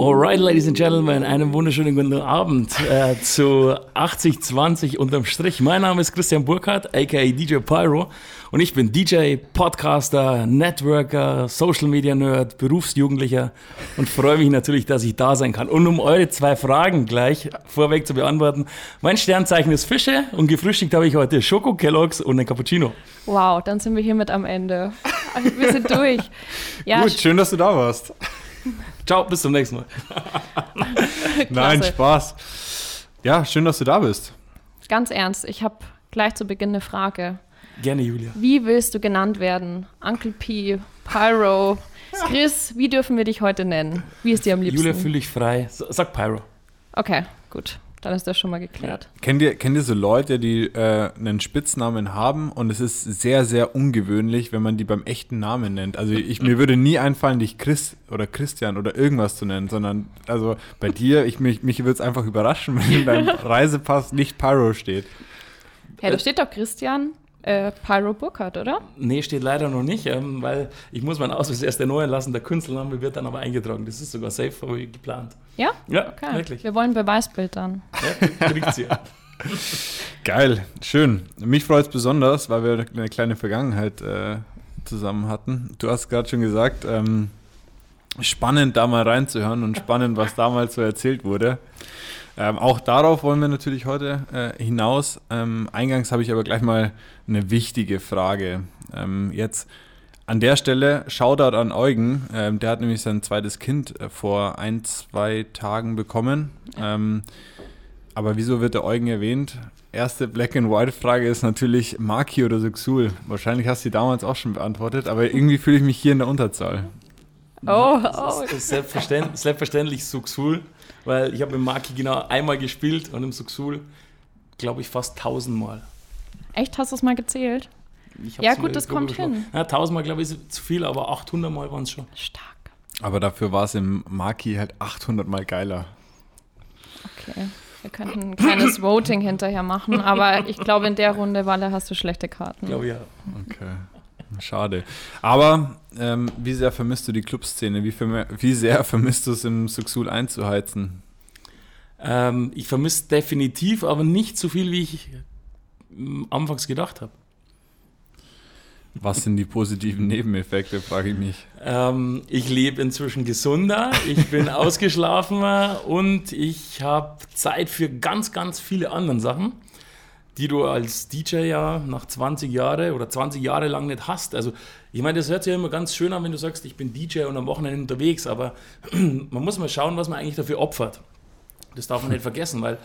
Alright, ladies and gentlemen, einen wunderschönen guten Abend äh, zu 8020 unterm Strich. Mein Name ist Christian Burkhardt, aka DJ Pyro und ich bin DJ, Podcaster, Networker, Social Media Nerd, Berufsjugendlicher und freue mich natürlich, dass ich da sein kann. Und um eure zwei Fragen gleich vorweg zu beantworten, mein Sternzeichen ist Fische und gefrühstückt habe ich heute Schoko Kelloggs und ein Cappuccino. Wow, dann sind wir hiermit am Ende. Wir sind durch. Ja, Gut, schön, dass du da warst. Ciao, bis zum nächsten Mal. Nein, Spaß. Ja, schön, dass du da bist. Ganz ernst, ich habe gleich zu Beginn eine Frage. Gerne, Julia. Wie willst du genannt werden? Uncle P, Pyro, Chris, wie dürfen wir dich heute nennen? Wie ist dir am liebsten? Julia, fühle dich frei. Sag Pyro. Okay, gut. Dann ist das schon mal geklärt. Kennt ihr, kennt ihr so Leute, die äh, einen Spitznamen haben und es ist sehr, sehr ungewöhnlich, wenn man die beim echten Namen nennt? Also ich, mir würde nie einfallen, dich Chris oder Christian oder irgendwas zu nennen, sondern also bei dir, ich, mich, mich würde es einfach überraschen, wenn in deinem Reisepass nicht Pyro steht. Ja, da steht doch Christian äh, Pyro Burkhardt, oder? Nee, steht leider noch nicht, ähm, weil ich muss meinen Ausweis erst erneuern lassen. Der Künstlername wird dann aber eingetragen. Das ist sogar safe wie geplant. Ja? Ja, okay. wirklich. Wir wollen Beweisbild dann. Ja, kriegt sie. Geil, schön. Mich freut es besonders, weil wir eine kleine Vergangenheit äh, zusammen hatten. Du hast gerade schon gesagt, ähm, spannend da mal reinzuhören und spannend, was damals so erzählt wurde. Ähm, auch darauf wollen wir natürlich heute äh, hinaus. Ähm, eingangs habe ich aber gleich mal eine wichtige Frage. Ähm, jetzt an der Stelle Shoutout an Eugen. Ähm, der hat nämlich sein zweites Kind äh, vor ein, zwei Tagen bekommen. Ähm, aber wieso wird der Eugen erwähnt? Erste Black and White Frage ist natürlich Maki oder Suxul. Wahrscheinlich hast du die damals auch schon beantwortet, aber irgendwie fühle ich mich hier in der Unterzahl. Oh, oh. Selbstverständlich, selbstverständlich Suxul. Weil ich habe mit Maki genau einmal gespielt und im Suxul, glaube ich, fast tausendmal. Echt? Hast du es mal gezählt? Ja, gut, das kommt hin. Ja, tausendmal, glaube ich, ist zu viel, aber 800 Mal waren es schon. Stark. Aber dafür war es im Maki halt 800 Mal geiler. Okay. Wir könnten ein kleines Voting hinterher machen, aber ich glaube, in der Runde, Walle, hast du schlechte Karten. Ich glaube ja. Okay. Schade. Aber ähm, wie sehr vermisst du die Clubszene? Wie, wie sehr vermisst du es im Suxul einzuheizen? Ähm, ich vermisse definitiv, aber nicht so viel, wie ich ähm, anfangs gedacht habe. Was sind die positiven Nebeneffekte, frage ich mich. Ähm, ich lebe inzwischen gesunder, ich bin ausgeschlafener und ich habe Zeit für ganz, ganz viele andere Sachen die du als DJ ja nach 20 Jahren oder 20 Jahre lang nicht hast. Also ich meine, das hört sich ja immer ganz schön an, wenn du sagst, ich bin DJ und am Wochenende unterwegs, aber man muss mal schauen, was man eigentlich dafür opfert. Das darf man nicht vergessen, weil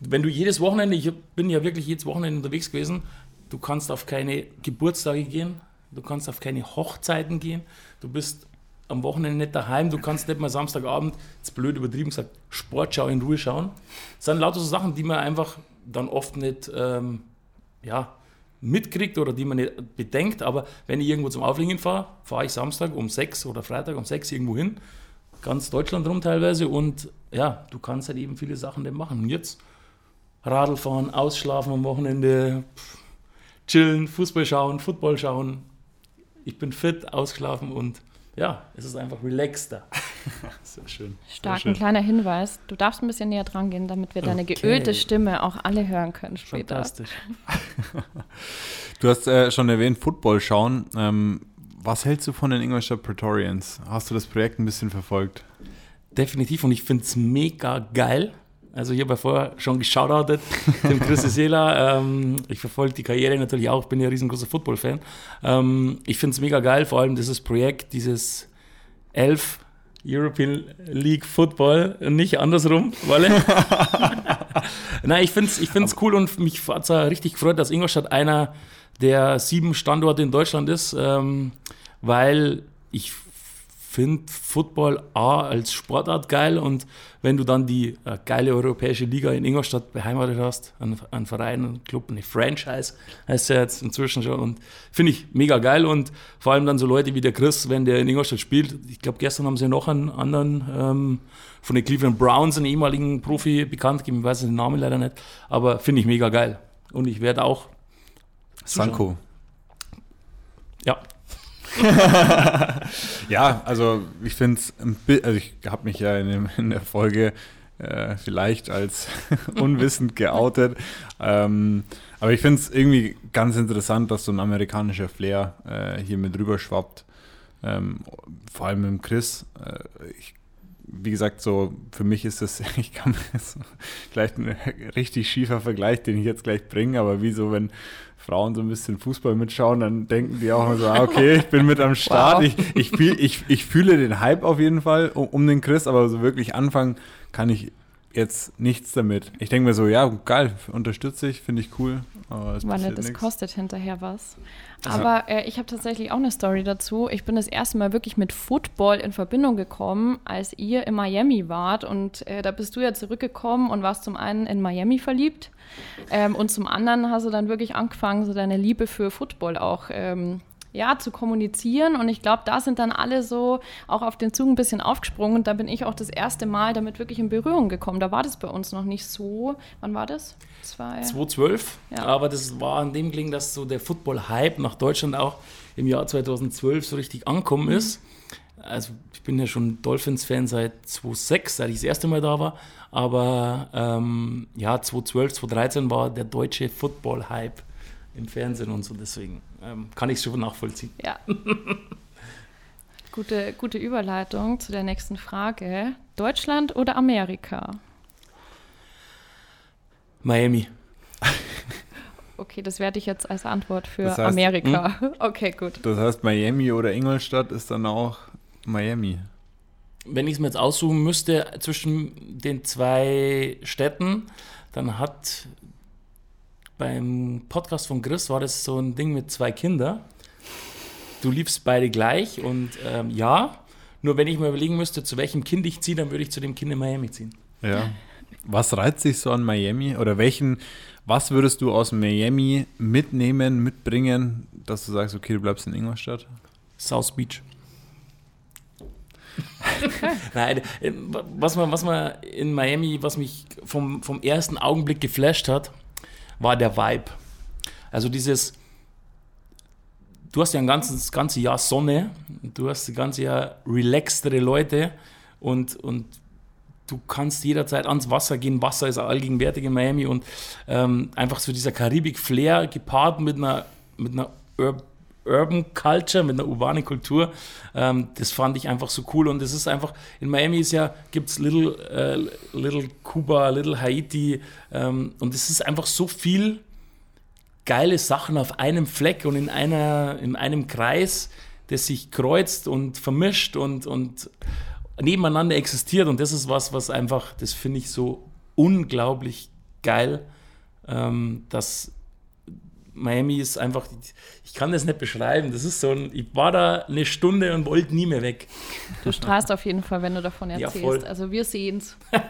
wenn du jedes Wochenende, ich bin ja wirklich jedes Wochenende unterwegs gewesen, du kannst auf keine Geburtstage gehen, du kannst auf keine Hochzeiten gehen, du bist am Wochenende nicht daheim, du kannst nicht mal Samstagabend, jetzt blöd übertrieben gesagt, Sportschau in Ruhe schauen. Das sind lauter so Sachen, die man einfach dann oft nicht ähm, ja, mitkriegt oder die man nicht bedenkt. Aber wenn ich irgendwo zum Auflegen fahre, fahre ich Samstag um sechs oder Freitag um sechs irgendwo hin, ganz Deutschland rum teilweise. Und ja, du kannst halt eben viele Sachen dann machen. Und jetzt Radl fahren, ausschlafen am Wochenende, chillen, Fußball schauen, Football schauen. Ich bin fit, ausgeschlafen und ja, es ist einfach relaxter. Sehr schön. Stark, Sehr ein kleiner Hinweis. Du darfst ein bisschen näher dran gehen, damit wir deine okay. geölte Stimme auch alle hören können später. Fantastisch. du hast äh, schon erwähnt, Football schauen. Ähm, was hältst du von den Ingolstadt Praetorians? Hast du das Projekt ein bisschen verfolgt? Definitiv und ich finde es mega geil. Also ich habe ja vorher schon geschautoutet, dem Chris Sela. Ähm, ich verfolge die Karriere natürlich auch, bin ja ein riesengroßer Football-Fan. Ähm, ich finde es mega geil, vor allem dieses Projekt, dieses elf European League Football, nicht andersrum, Wolle. Nein, ich finde es ich find's cool und mich hat es richtig gefreut, dass Ingolstadt einer der sieben Standorte in Deutschland ist, ähm, weil ich finde Football A als Sportart geil und wenn du dann die äh, geile europäische Liga in Ingolstadt beheimatet hast, ein, ein Verein, ein Club, eine Franchise heißt ja jetzt inzwischen schon und finde ich mega geil und vor allem dann so Leute wie der Chris, wenn der in Ingolstadt spielt, ich glaube gestern haben sie noch einen anderen ähm, von den Cleveland Browns, einen ehemaligen Profi bekannt gegeben, ich weiß den Namen leider nicht, aber finde ich mega geil. Und ich werde auch Sanko. Ja, Ja, also ich finde es, also ich habe mich ja in, in der Folge äh, vielleicht als unwissend geoutet. Ähm, aber ich finde es irgendwie ganz interessant, dass so ein amerikanischer Flair äh, hier mit rüber schwappt. Ähm, vor allem mit Chris. Äh, ich, wie gesagt, so für mich ist das, ich kann das gleich ein richtig schiefer Vergleich, den ich jetzt gleich bringe, aber wie so, wenn Frauen so ein bisschen Fußball mitschauen, dann denken die auch so, ah, okay, ich bin mit am Start. Wow. Ich, ich, ich, ich fühle den Hype auf jeden Fall um, um den Chris, aber so wirklich anfangen kann ich jetzt nichts damit. Ich denke mir so, ja, geil, unterstütze ich, finde ich cool. Weil das nix. kostet hinterher was. Aber äh, ich habe tatsächlich auch eine Story dazu. Ich bin das erste Mal wirklich mit Football in Verbindung gekommen, als ihr in Miami wart. Und äh, da bist du ja zurückgekommen und warst zum einen in Miami verliebt. Ähm, und zum anderen hast du dann wirklich angefangen, so deine Liebe für Football auch ähm, ja, zu kommunizieren. Und ich glaube, da sind dann alle so auch auf den Zug ein bisschen aufgesprungen. Und da bin ich auch das erste Mal damit wirklich in Berührung gekommen. Da war das bei uns noch nicht so. Wann war das? Zwei 2012. Ja. Aber das war an dem gelingen, dass so der Football-Hype nach Deutschland auch im Jahr 2012 so richtig angekommen mhm. ist. Also ich bin ja schon Dolphins-Fan seit 2006, seit ich das erste Mal da war. Aber ähm, ja, 2012, 2013 war der deutsche Football-Hype im Fernsehen und so. Deswegen ähm, kann ich es schon nachvollziehen. Ja. gute, gute Überleitung zu der nächsten Frage. Deutschland oder Amerika? Miami. Okay, das werde ich jetzt als Antwort für das heißt, Amerika. Hm? Okay, gut. Das heißt, Miami oder Ingolstadt ist dann auch Miami. Wenn ich es mir jetzt aussuchen müsste zwischen den zwei Städten, dann hat beim Podcast von Chris war das so ein Ding mit zwei Kindern. Du liebst beide gleich und ähm, ja, nur wenn ich mir überlegen müsste, zu welchem Kind ich ziehe, dann würde ich zu dem Kind in Miami ziehen. Ja. Was reizt sich so an Miami oder welchen, was würdest du aus Miami mitnehmen, mitbringen, dass du sagst, okay, du bleibst in Ingolstadt? South Beach. Nein, äh, was man, was man in Miami, was mich vom, vom ersten Augenblick geflasht hat, war der Vibe. Also dieses, du hast ja ein ganzes, ganze Jahr Sonne, du hast das ganze Jahr relaxtere Leute und, und du kannst jederzeit ans Wasser gehen. Wasser ist allgegenwärtig in Miami und ähm, einfach so dieser Karibik-Flair gepaart mit einer, mit einer Ur Urban Culture, mit einer urbanen Kultur. Ähm, das fand ich einfach so cool und es ist einfach, in Miami ist ja, gibt es Little, äh, Little Cuba, Little Haiti ähm, und es ist einfach so viel geile Sachen auf einem Fleck und in, einer, in einem Kreis, der sich kreuzt und vermischt und, und nebeneinander existiert und das ist was, was einfach, das finde ich so unglaublich geil, ähm, dass Miami ist einfach, ich kann das nicht beschreiben. Das ist so ein, ich war da eine Stunde und wollte nie mehr weg. Du strahlst auf jeden Fall, wenn du davon erzählst. Ja, also wir sehen es.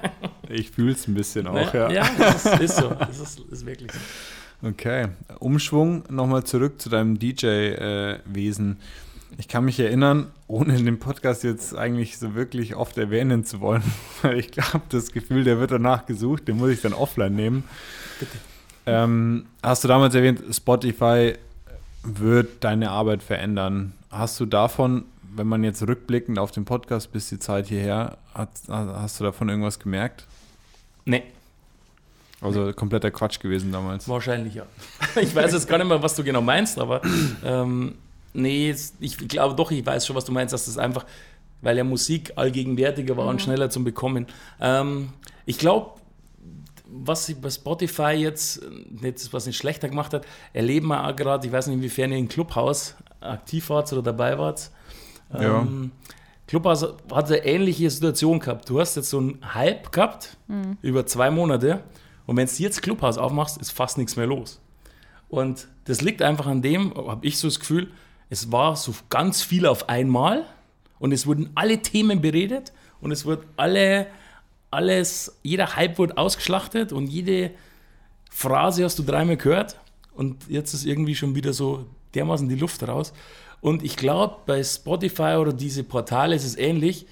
Ich fühle es ein bisschen auch, ja. Ja, das ist, ist so. Das ist, ist wirklich so. Okay. Umschwung nochmal zurück zu deinem DJ-Wesen. Ich kann mich erinnern, ohne den Podcast jetzt eigentlich so wirklich oft erwähnen zu wollen, weil ich habe das Gefühl, der wird danach gesucht, den muss ich dann offline nehmen. Bitte. Ähm, hast du damals erwähnt, Spotify wird deine Arbeit verändern. Hast du davon, wenn man jetzt rückblickend auf den Podcast bis die Zeit hierher, hat, hast du davon irgendwas gemerkt? Nee. Also kompletter Quatsch gewesen damals. Wahrscheinlich ja. Ich weiß jetzt gar nicht mehr, was du genau meinst, aber ähm, nee, ich glaube doch, ich weiß schon, was du meinst, dass das einfach, weil ja Musik allgegenwärtiger war mhm. und schneller zum Bekommen. Ähm, ich glaube, was sie bei Spotify jetzt, nicht, was nicht schlechter gemacht hat, erleben wir auch gerade, ich weiß nicht, inwiefern ihr im Clubhaus aktiv wart oder dabei wart. Ja. Ähm, Clubhaus hat eine ähnliche Situation gehabt. Du hast jetzt so einen Hype gehabt mhm. über zwei Monate und wenn du jetzt Clubhaus aufmachst, ist fast nichts mehr los. Und das liegt einfach an dem, habe ich so das Gefühl, es war so ganz viel auf einmal und es wurden alle Themen beredet und es wurden alle alles, jeder Hype wurde ausgeschlachtet und jede Phrase hast du dreimal gehört und jetzt ist irgendwie schon wieder so dermaßen die Luft raus. Und ich glaube, bei Spotify oder diese Portale ist es ähnlich.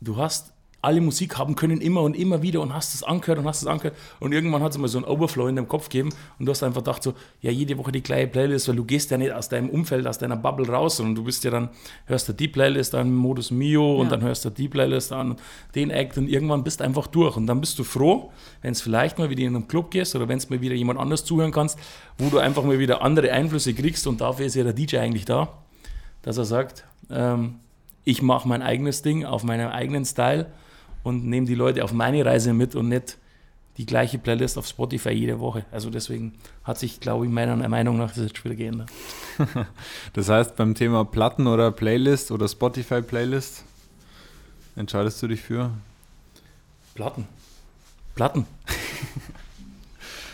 Du hast alle Musik haben können, immer und immer wieder und hast es angehört und hast es angehört und irgendwann hat es mal so ein Overflow in deinem Kopf gegeben und du hast einfach gedacht so, ja, jede Woche die gleiche Playlist, weil du gehst ja nicht aus deinem Umfeld, aus deiner Bubble raus, sondern du bist ja dann, hörst du die Playlist an, Modus Mio und Ja. dann hörst du die Playlist an, den Act und irgendwann bist du einfach durch und dann bist du froh, wenn es vielleicht mal wieder in einen Club gehst oder wenn es mal wieder jemand anders zuhören kannst, wo du einfach mal wieder andere Einflüsse kriegst und dafür ist ja der DJ eigentlich da, dass er sagt, ähm, ich mache mein eigenes Ding auf meinem eigenen Style und nehme die Leute auf meine Reise mit und nicht die gleiche Playlist auf Spotify jede Woche. Also deswegen hat sich, glaube ich, meiner Meinung nach das jetzt wieder geändert. Das heißt, beim Thema Platten oder Playlist oder Spotify-Playlist entscheidest du dich für? Platten. Platten.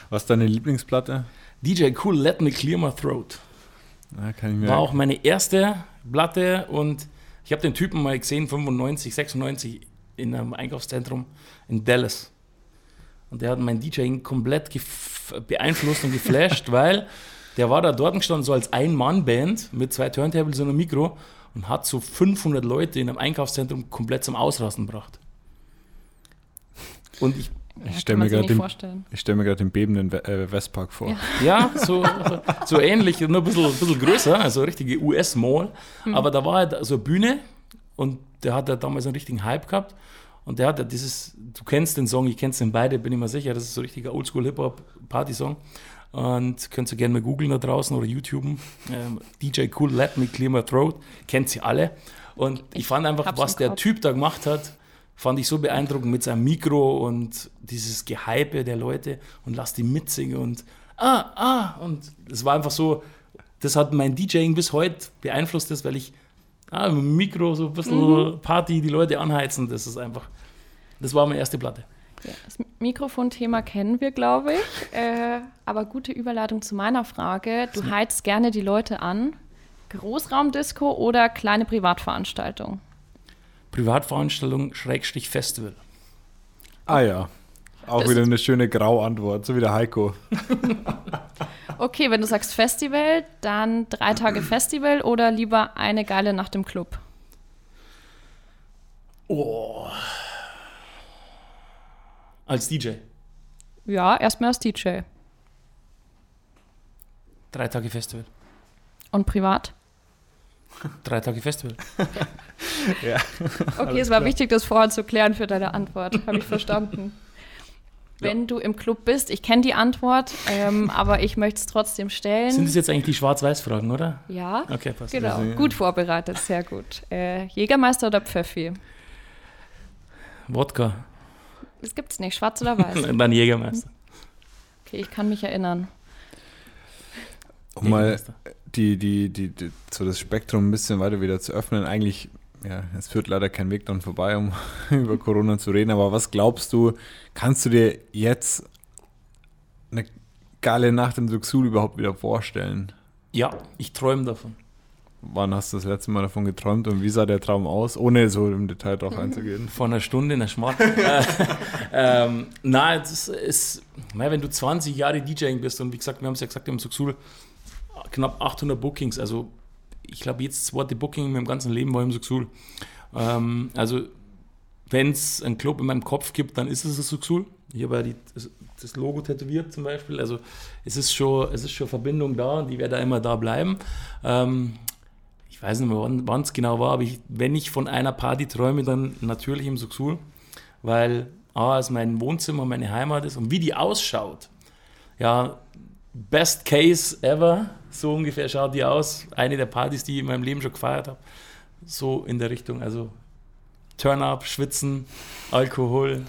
Was ist deine Lieblingsplatte? DJ Cool, Let Me Clear My Throat. Ja, War auch meine erste Platte und ich habe den Typen mal gesehen, 95, 96, in einem Einkaufszentrum in Dallas. Und der hat mein DJing komplett beeinflusst und geflasht, weil der war da dort gestanden, so als Ein-Mann-Band mit zwei Turntables und einem Mikro und hat so 500 Leute in einem Einkaufszentrum komplett zum Ausrasten gebracht. Und ich, Ich stell kann man mir nicht den- vorstellen. Ich stelle mir gerade den bebenden äh, Westpark vor. Ja. ja, so, so ähnlich, nur ein bisschen, ein bisschen größer, also richtige US-Mall. Aber da war halt so eine Bühne und der hat ja damals einen richtigen Hype gehabt. Und der hat ja dieses, du kennst den Song, ich kennst den beide, bin ich mir sicher, das ist so ein richtiger Oldschool-Hip-Hop-Party-Song. Und könnt ihr gerne mal googeln da draußen oder YouTuben. Ähm, DJ Cool, Let Me Clear My Throat, kennt sie alle. Und ich, Ich fand einfach, was der. Typ da gemacht hat, fand ich so beeindruckend mit seinem Mikro und dieses Gehype der Leute und lass die mitsingen und ah, ah. Und es war einfach so, das hat mein DJing bis heute beeinflusst, das, weil ich ah, mit dem Mikro so ein bisschen Party die Leute anheizen. Das ist einfach, das war meine erste Platte. Ja, das Mikrofonthema kennen wir, glaube ich. Äh, aber gute Überleitung zu meiner Frage. Du heizt gerne die Leute an. Großraumdisco oder kleine Privatveranstaltung? Privatveranstaltung, Schrägstrich Festival. Ah ja. Auch wieder eine schöne Grauantwort, so wie der Heiko. Okay, wenn du sagst Festival, dann drei Tage Festival oder lieber eine geile Nacht im Club? Oh. Als DJ. Ja, erstmal als DJ. Drei Tage Festival. Und privat? Drei Tage Festival. Okay, es war wichtig, das vorher zu klären für deine Antwort. Habe ich verstanden. Wenn du im Club bist, ich kenne die Antwort, ähm, aber ich möchte es trotzdem stellen. Sind das jetzt eigentlich die Schwarz-Weiß-Fragen, oder? ja, Okay, passt. genau. Also, ja. Gut vorbereitet, sehr gut. Äh, Jägermeister oder Pfeffi? Wodka. Das gibt's nicht, schwarz oder weiß. Dann Jägermeister. Okay, ich kann mich erinnern. Um mal die, die, die, die, so das Spektrum ein bisschen weiter wieder zu öffnen. Eigentlich, ja, es führt leider kein Weg dann vorbei, um über Corona zu reden. Aber was glaubst du, kannst du dir jetzt eine geile Nacht im Duxul überhaupt wieder vorstellen? Ja, ich träume davon. Wann hast du das letzte Mal davon geträumt und wie sah der Traum aus, ohne so im Detail drauf einzugehen? Vor einer Stunde in der Schmarrn. äh, ähm, nein, es ist, na, wenn du 20 Jahre DJing bist und wie gesagt, wir haben es ja gesagt, so Suxul knapp 800 Bookings, also ich glaube, jetzt zweite Booking in meinem ganzen Leben war im Suxul. Ähm, also, wenn es einen Club in meinem Kopf gibt, dann ist es das Suxul. Ich habe ja die, das, das Logo tätowiert zum Beispiel. Also, es ist schon, es ist schon Verbindung da und die wird da immer da bleiben. Ähm, ich weiß nicht mehr, wann es genau war, aber ich, wenn ich von einer Party träume, dann natürlich im Suxul, weil A, es mein Wohnzimmer, meine Heimat ist und wie die ausschaut. Ja, best case ever, so ungefähr schaut die aus. Eine der Partys, die ich in meinem Leben schon gefeiert habe. So in der Richtung, also Turn-up, Schwitzen, Alkohol,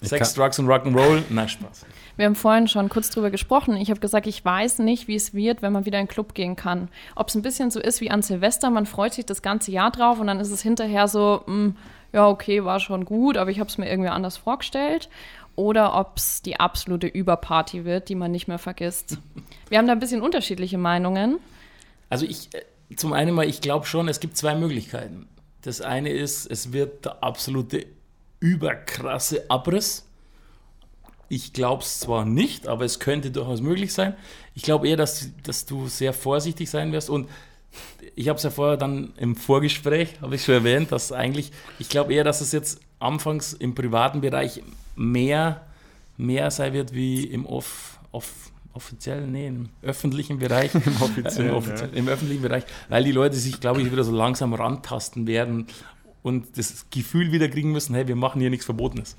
Ich Sex, Drugs und Rock'n'Roll. Na, Spaß. Wir haben vorhin schon kurz drüber gesprochen. Ich habe gesagt, ich weiß nicht, wie es wird, wenn man wieder in den Club gehen kann. Ob es ein bisschen so ist wie an Silvester, man freut sich das ganze Jahr drauf und dann ist es hinterher so, mh, ja, okay, war schon gut, aber ich habe es mir irgendwie anders vorgestellt. Oder ob es die absolute Überparty wird, die man nicht mehr vergisst. Wir haben da ein bisschen unterschiedliche Meinungen. Also ich, äh, zum einen mal, ich glaube schon, es gibt zwei Möglichkeiten. Das eine ist, es wird der absolute überkrasse Abriss. Ich glaube es zwar nicht, aber es könnte durchaus möglich sein. Ich glaube eher, dass, dass du sehr vorsichtig sein wirst und ich habe es ja vorher dann im Vorgespräch, habe ich schon erwähnt, dass eigentlich, ich glaube eher, dass es jetzt anfangs im privaten Bereich mehr, mehr sein wird wie im Off, Off offiziellen, nee, im öffentlichen Bereich. Im, offiziellen, Im, offiziell, ja. Im öffentlichen Bereich, weil die Leute sich, glaube ich, wieder so langsam rantasten werden und das Gefühl wieder kriegen müssen, hey, wir machen hier nichts Verbotenes.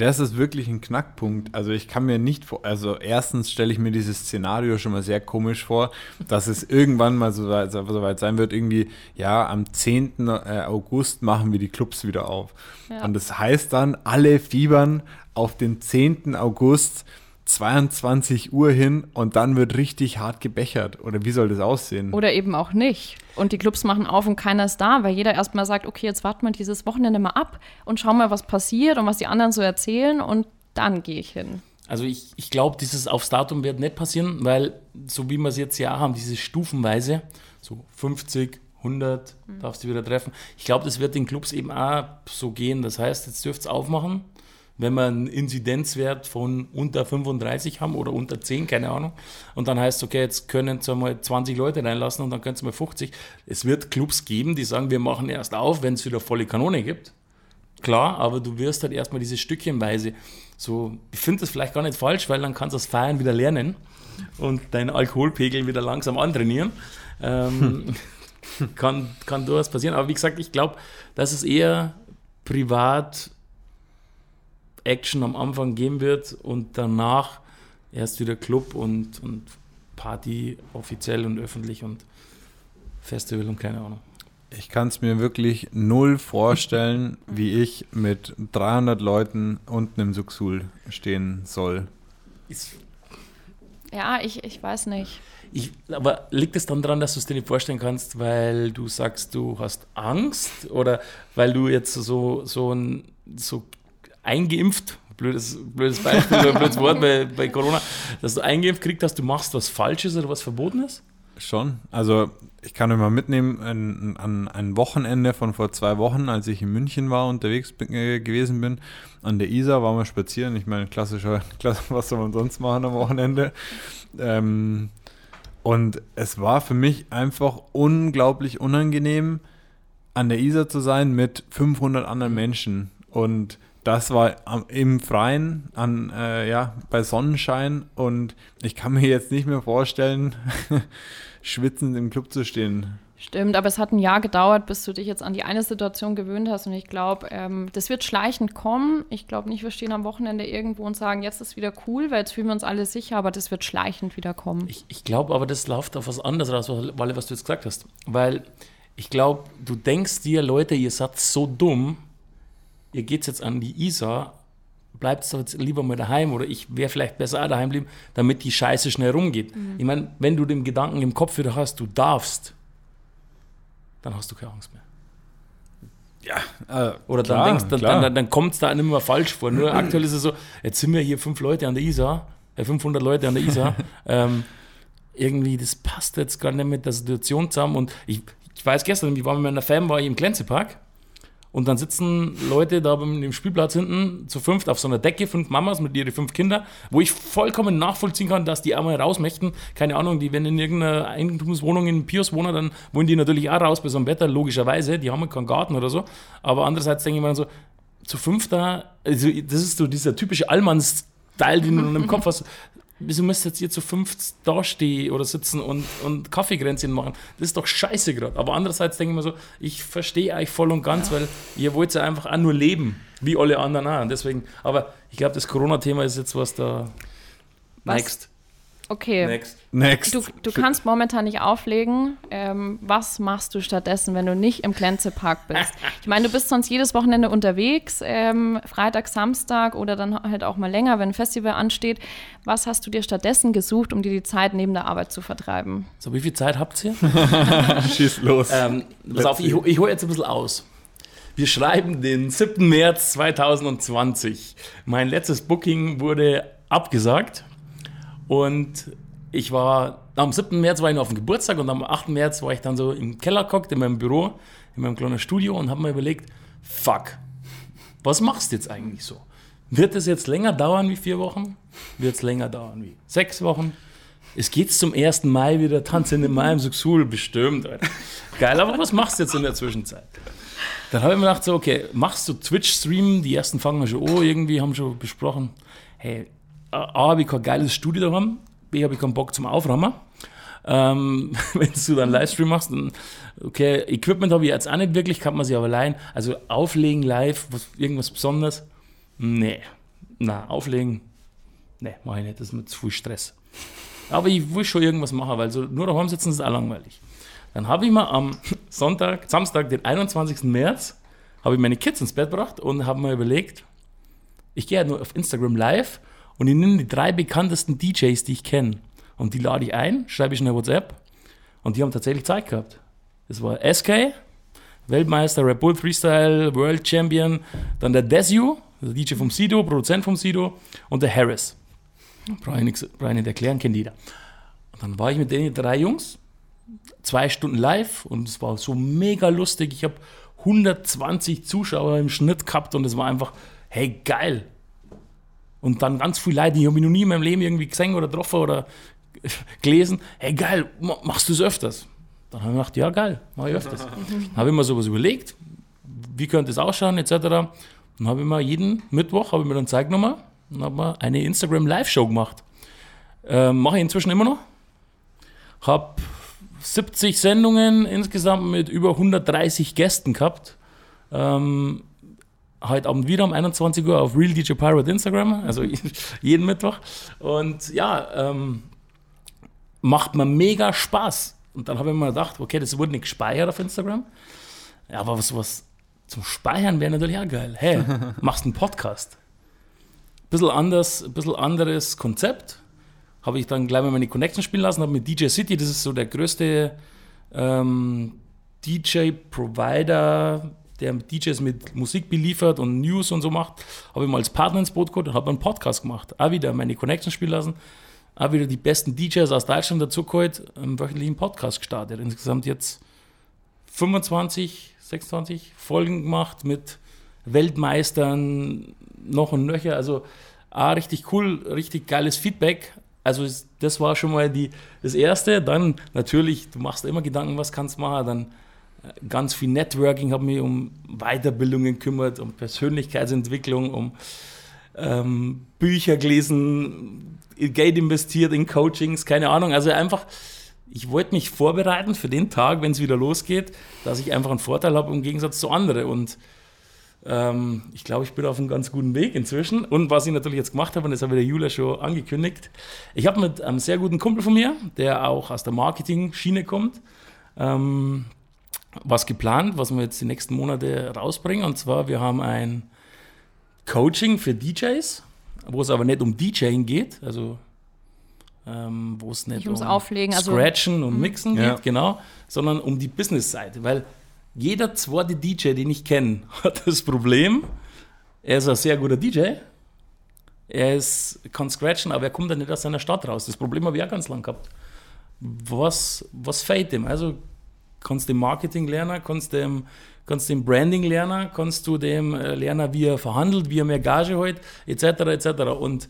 Das ist wirklich ein Knackpunkt. Also ich kann mir nicht vor, also erstens stelle ich mir dieses Szenario schon mal sehr komisch vor, dass es irgendwann mal so weit, so weit sein wird, irgendwie, ja, am 10. Äh, August machen wir die Clubs wieder auf. Ja. Und das heißt dann, alle fiebern auf den 10. August 22 Uhr hin und dann wird richtig hart gebechert. Oder wie soll das aussehen? Oder eben auch nicht. Und die Clubs machen auf und keiner ist da, weil jeder erstmal sagt, okay, jetzt warten wir dieses Wochenende mal ab und schauen mal, was passiert und was die anderen so erzählen und dann gehe ich hin. Also ich, ich glaube, dieses aufs Datum wird nicht passieren, weil so wie wir es jetzt ja haben, diese stufenweise, so 50, 100 mhm. darfst du wieder treffen. Ich glaube, das wird den Clubs eben auch so gehen. Das heißt, jetzt dürft ihr aufmachen wenn wir einen Inzidenzwert von unter 35 haben oder unter 10, keine Ahnung. Und dann heißt es, okay, jetzt können Sie mal 20 Leute reinlassen und dann können Sie mal 50. Es wird Clubs geben, die sagen, wir machen erst auf, wenn es wieder volle Kanone gibt. Klar, aber du wirst halt erstmal diese Stückchenweise so, ich finde das vielleicht gar nicht falsch, weil dann kannst du das Feiern wieder lernen und deinen Alkoholpegel wieder langsam antrainieren. Ähm, kann, kann durchaus passieren. Aber wie gesagt, ich glaube, dass es eher privat Action am Anfang geben wird und danach erst wieder Club und, und Party offiziell und öffentlich und Festival und keine Ahnung. Ich kann es mir wirklich null vorstellen, wie ich mit 300 Leuten unten im Suxul stehen soll. Ja, ich, ich weiß nicht. Ich, aber liegt es dann daran, dass du es dir nicht vorstellen kannst, weil du sagst, du hast Angst oder weil du jetzt so, so, ein, so eingeimpft, blödes, blödes Beispiel blödes Wort bei, bei Corona, dass du eingeimpft kriegst, dass du machst was Falsches oder was Verbotenes? Schon. Also ich kann euch mal mitnehmen an, an ein Wochenende von vor zwei Wochen, als ich in München war, unterwegs bin, äh, gewesen bin. An der Isar waren wir spazieren. Ich meine, klassischer, klassisch, was soll man sonst machen am Wochenende? Ähm, und es war für mich einfach unglaublich unangenehm, an der Isar zu sein mit 500 anderen Menschen. Und das war im Freien, an, äh, ja, bei Sonnenschein und ich kann mir jetzt nicht mehr vorstellen, schwitzend im Club zu stehen. Stimmt, aber es hat ein Jahr gedauert, bis du dich jetzt an die eine Situation gewöhnt hast und ich glaube, ähm, das wird schleichend kommen. Ich glaube nicht, wir stehen am Wochenende irgendwo und sagen, jetzt ist wieder cool, weil jetzt fühlen wir uns alle sicher, aber das wird schleichend wieder kommen. Ich, ich glaube aber, das läuft auf was anderes raus, weil, was du jetzt gesagt hast. Weil ich glaube, du denkst dir, Leute, ihr seid so dumm, ihr geht jetzt an die Isar, bleibt doch jetzt lieber mal daheim oder ich wäre vielleicht besser auch daheim bleiben, damit die Scheiße schnell rumgeht. Mhm. Ich meine, wenn du den Gedanken im Kopf wieder hast, du darfst, dann hast du keine Angst mehr. Ja, äh, oder klar, dann denkst dann, dann, dann kommt es da nicht mehr falsch vor. Nur aktuell ist es so, jetzt sind wir hier fünf Leute an der Isar, äh, 500 Leute an der Isar. ähm, irgendwie, das passt jetzt gar nicht mit der Situation zusammen. Und ich, ich weiß gestern, ich war mit meiner Fam, war ich im Glänzepark und dann sitzen Leute da dem Spielplatz hinten zu fünft auf so einer Decke, fünf Mamas mit ihren fünf Kindern, wo ich vollkommen nachvollziehen kann, dass die einmal raus möchten. Keine Ahnung, die, wenn in irgendeiner Eigentumswohnung in Pios wohnen, dann wollen die natürlich auch raus bei so einem Wetter, logischerweise. Die haben keinen Garten oder so. Aber andererseits denke ich mir dann so, zu fünft da, also das ist so dieser typische Allmanns-Style, den du dann im Kopf hast wieso müsst ihr jetzt hier zu fünf dastehen oder sitzen und, und Kaffeekränzchen machen? Das ist doch scheiße gerade. Aber andererseits denke ich mir so, ich verstehe euch voll und ganz, weil ihr wollt ja einfach auch nur leben, wie alle anderen auch. Und deswegen, aber ich glaube, das Corona-Thema ist jetzt was da. Was? Next. Okay. Next. Next. Du, du kannst momentan nicht auflegen. Ähm, was machst du stattdessen, wenn du nicht im Glänzepark bist? Ich meine, du bist sonst jedes Wochenende unterwegs, ähm, Freitag, Samstag oder dann halt auch mal länger, wenn ein Festival ansteht. Was hast du dir stattdessen gesucht, um dir die Zeit neben der Arbeit zu vertreiben? So, wie viel Zeit habt ihr? Schieß los. Ähm, pass auf, ich, ich hole jetzt ein bisschen aus. Wir schreiben den 7. März 2020. Mein letztes Booking wurde abgesagt und ich war, am 7. März war ich noch auf dem Geburtstag und am 8. März war ich dann so im Keller geguckt, in meinem Büro, in meinem kleinen Studio und habe mir überlegt, fuck, was machst du jetzt eigentlich so? Wird es jetzt länger dauern wie vier Wochen? Wird es länger dauern wie sechs Wochen? es geht zum 1. Mai wieder, tanzen in Mai im Suxul, bestimmt. Alter. Geil, aber was machst du jetzt in der Zwischenzeit? Dann habe ich mir gedacht, so, okay, machst du Twitch-Stream? Die ersten fangen schon an, irgendwie haben schon besprochen, hey, A, habe ich kein geiles Studio daheim, B, habe ich keinen Bock zum Aufräumen. Ähm, wenn du dann Livestream machst, dann, okay, Equipment habe ich jetzt auch nicht wirklich, kann man sich aber leihen. Also auflegen live, was, irgendwas Besonderes, nee, na, auflegen, nee, mache ich nicht, das ist mir zu viel Stress. Aber ich will schon irgendwas machen, weil so nur daheim sitzen ist auch langweilig. Dann habe ich mal am Sonntag, Samstag, den 21. März, habe ich meine Kids ins Bett gebracht und habe mir überlegt, ich gehe halt nur auf Instagram live und ich nehme die drei bekanntesten DJs, die ich kenne. Und die lade ich ein, schreibe ich in der WhatsApp und die haben tatsächlich Zeit gehabt. Das war SK, Weltmeister, Red Bull Freestyle, World Champion, dann der Desu, der DJ vom Sido, Produzent vom Sido und der Harris. Brauche ich, nichts, brauche ich nicht erklären, kennt jeder. Und dann war ich mit den drei Jungs zwei Stunden live und es war so mega lustig. Ich habe 120 Zuschauer im Schnitt gehabt und es war einfach, hey, geil. Und dann ganz viele Leute, die habe ich noch nie in meinem Leben irgendwie gesehen oder getroffen oder gelesen. Hey, geil, machst du es öfters? Dann habe ich gedacht, ja, geil, mache ich öfters. Dann habe ich mir sowas überlegt, wie könnte es ausschauen, etc. Dann habe ich mir jeden Mittwoch habe ich mir dann Zeit genommen und habe mir eine Instagram Live-Show gemacht. Ähm, mache ich inzwischen immer noch. Habe 70 Sendungen insgesamt mit über 130 Gästen gehabt. Ähm, heute Abend wieder um 21 Uhr auf Real DJ Pirate Instagram, also jeden Mittwoch. Und ja, ähm, macht mir mega Spaß. Und dann habe ich mir gedacht, okay, das wurde nicht gespeichert auf Instagram. Ja, aber was, was zum Speichern wäre natürlich auch geil. Hey, machst einen Podcast. Bisschen anders, bisschen anderes Konzept habe ich dann gleich mal meine Connection spielen lassen, habe mit DJ City, das ist so der größte ähm, DJ-Provider, der DJs mit Musik beliefert und News und so macht, habe ich mal als Partner ins Boot geholt und habe einen Podcast gemacht. Auch wieder meine Connection spielen lassen, auch wieder die besten DJs aus Deutschland dazu geholt, einen wöchentlichen Podcast gestartet. Insgesamt jetzt 25, 26 Folgen gemacht mit Weltmeistern, noch und nöcher. Also auch richtig cool, richtig geiles Feedback also das war schon mal die, das Erste. Dann natürlich, du machst immer Gedanken, was kannst du machen. Dann ganz viel Networking, habe mich um Weiterbildungen gekümmert, um Persönlichkeitsentwicklung, um ähm, Bücher gelesen, Geld investiert in Coachings, keine Ahnung. Also einfach, ich wollte mich vorbereiten für den Tag, wenn es wieder losgeht, dass ich einfach einen Vorteil habe im Gegensatz zu anderen. Und ähm, ich glaube, ich bin auf einem ganz guten Weg inzwischen. Und was ich natürlich jetzt gemacht habe, und das habe ich der Julia schon angekündigt, ich habe mit einem sehr guten Kumpel von mir, der auch aus der Marketing-Schiene kommt, ähm, was geplant, was wir jetzt die nächsten Monate rausbringen. Und zwar, wir haben ein Coaching für DJs, wo es aber nicht um DJing geht, also ähm, wo es nicht, ums um Auflegen, also Scratchen also, und mhm. Mixen ja. geht, genau, sondern um die Business-Seite, weil jeder zweite DJ, den ich kenne, hat das Problem, er ist ein sehr guter DJ, er ist, kann scratchen, aber er kommt dann nicht aus seiner Stadt raus. Das Problem habe ich auch ganz lang gehabt. Was, was fehlt ihm? Also kannst du dem Marketing lernen, kannst dem, kannst dem Branding lernen, kannst du dem lernen, wie er verhandelt, wie er mehr Gage holt, etc. etc. Und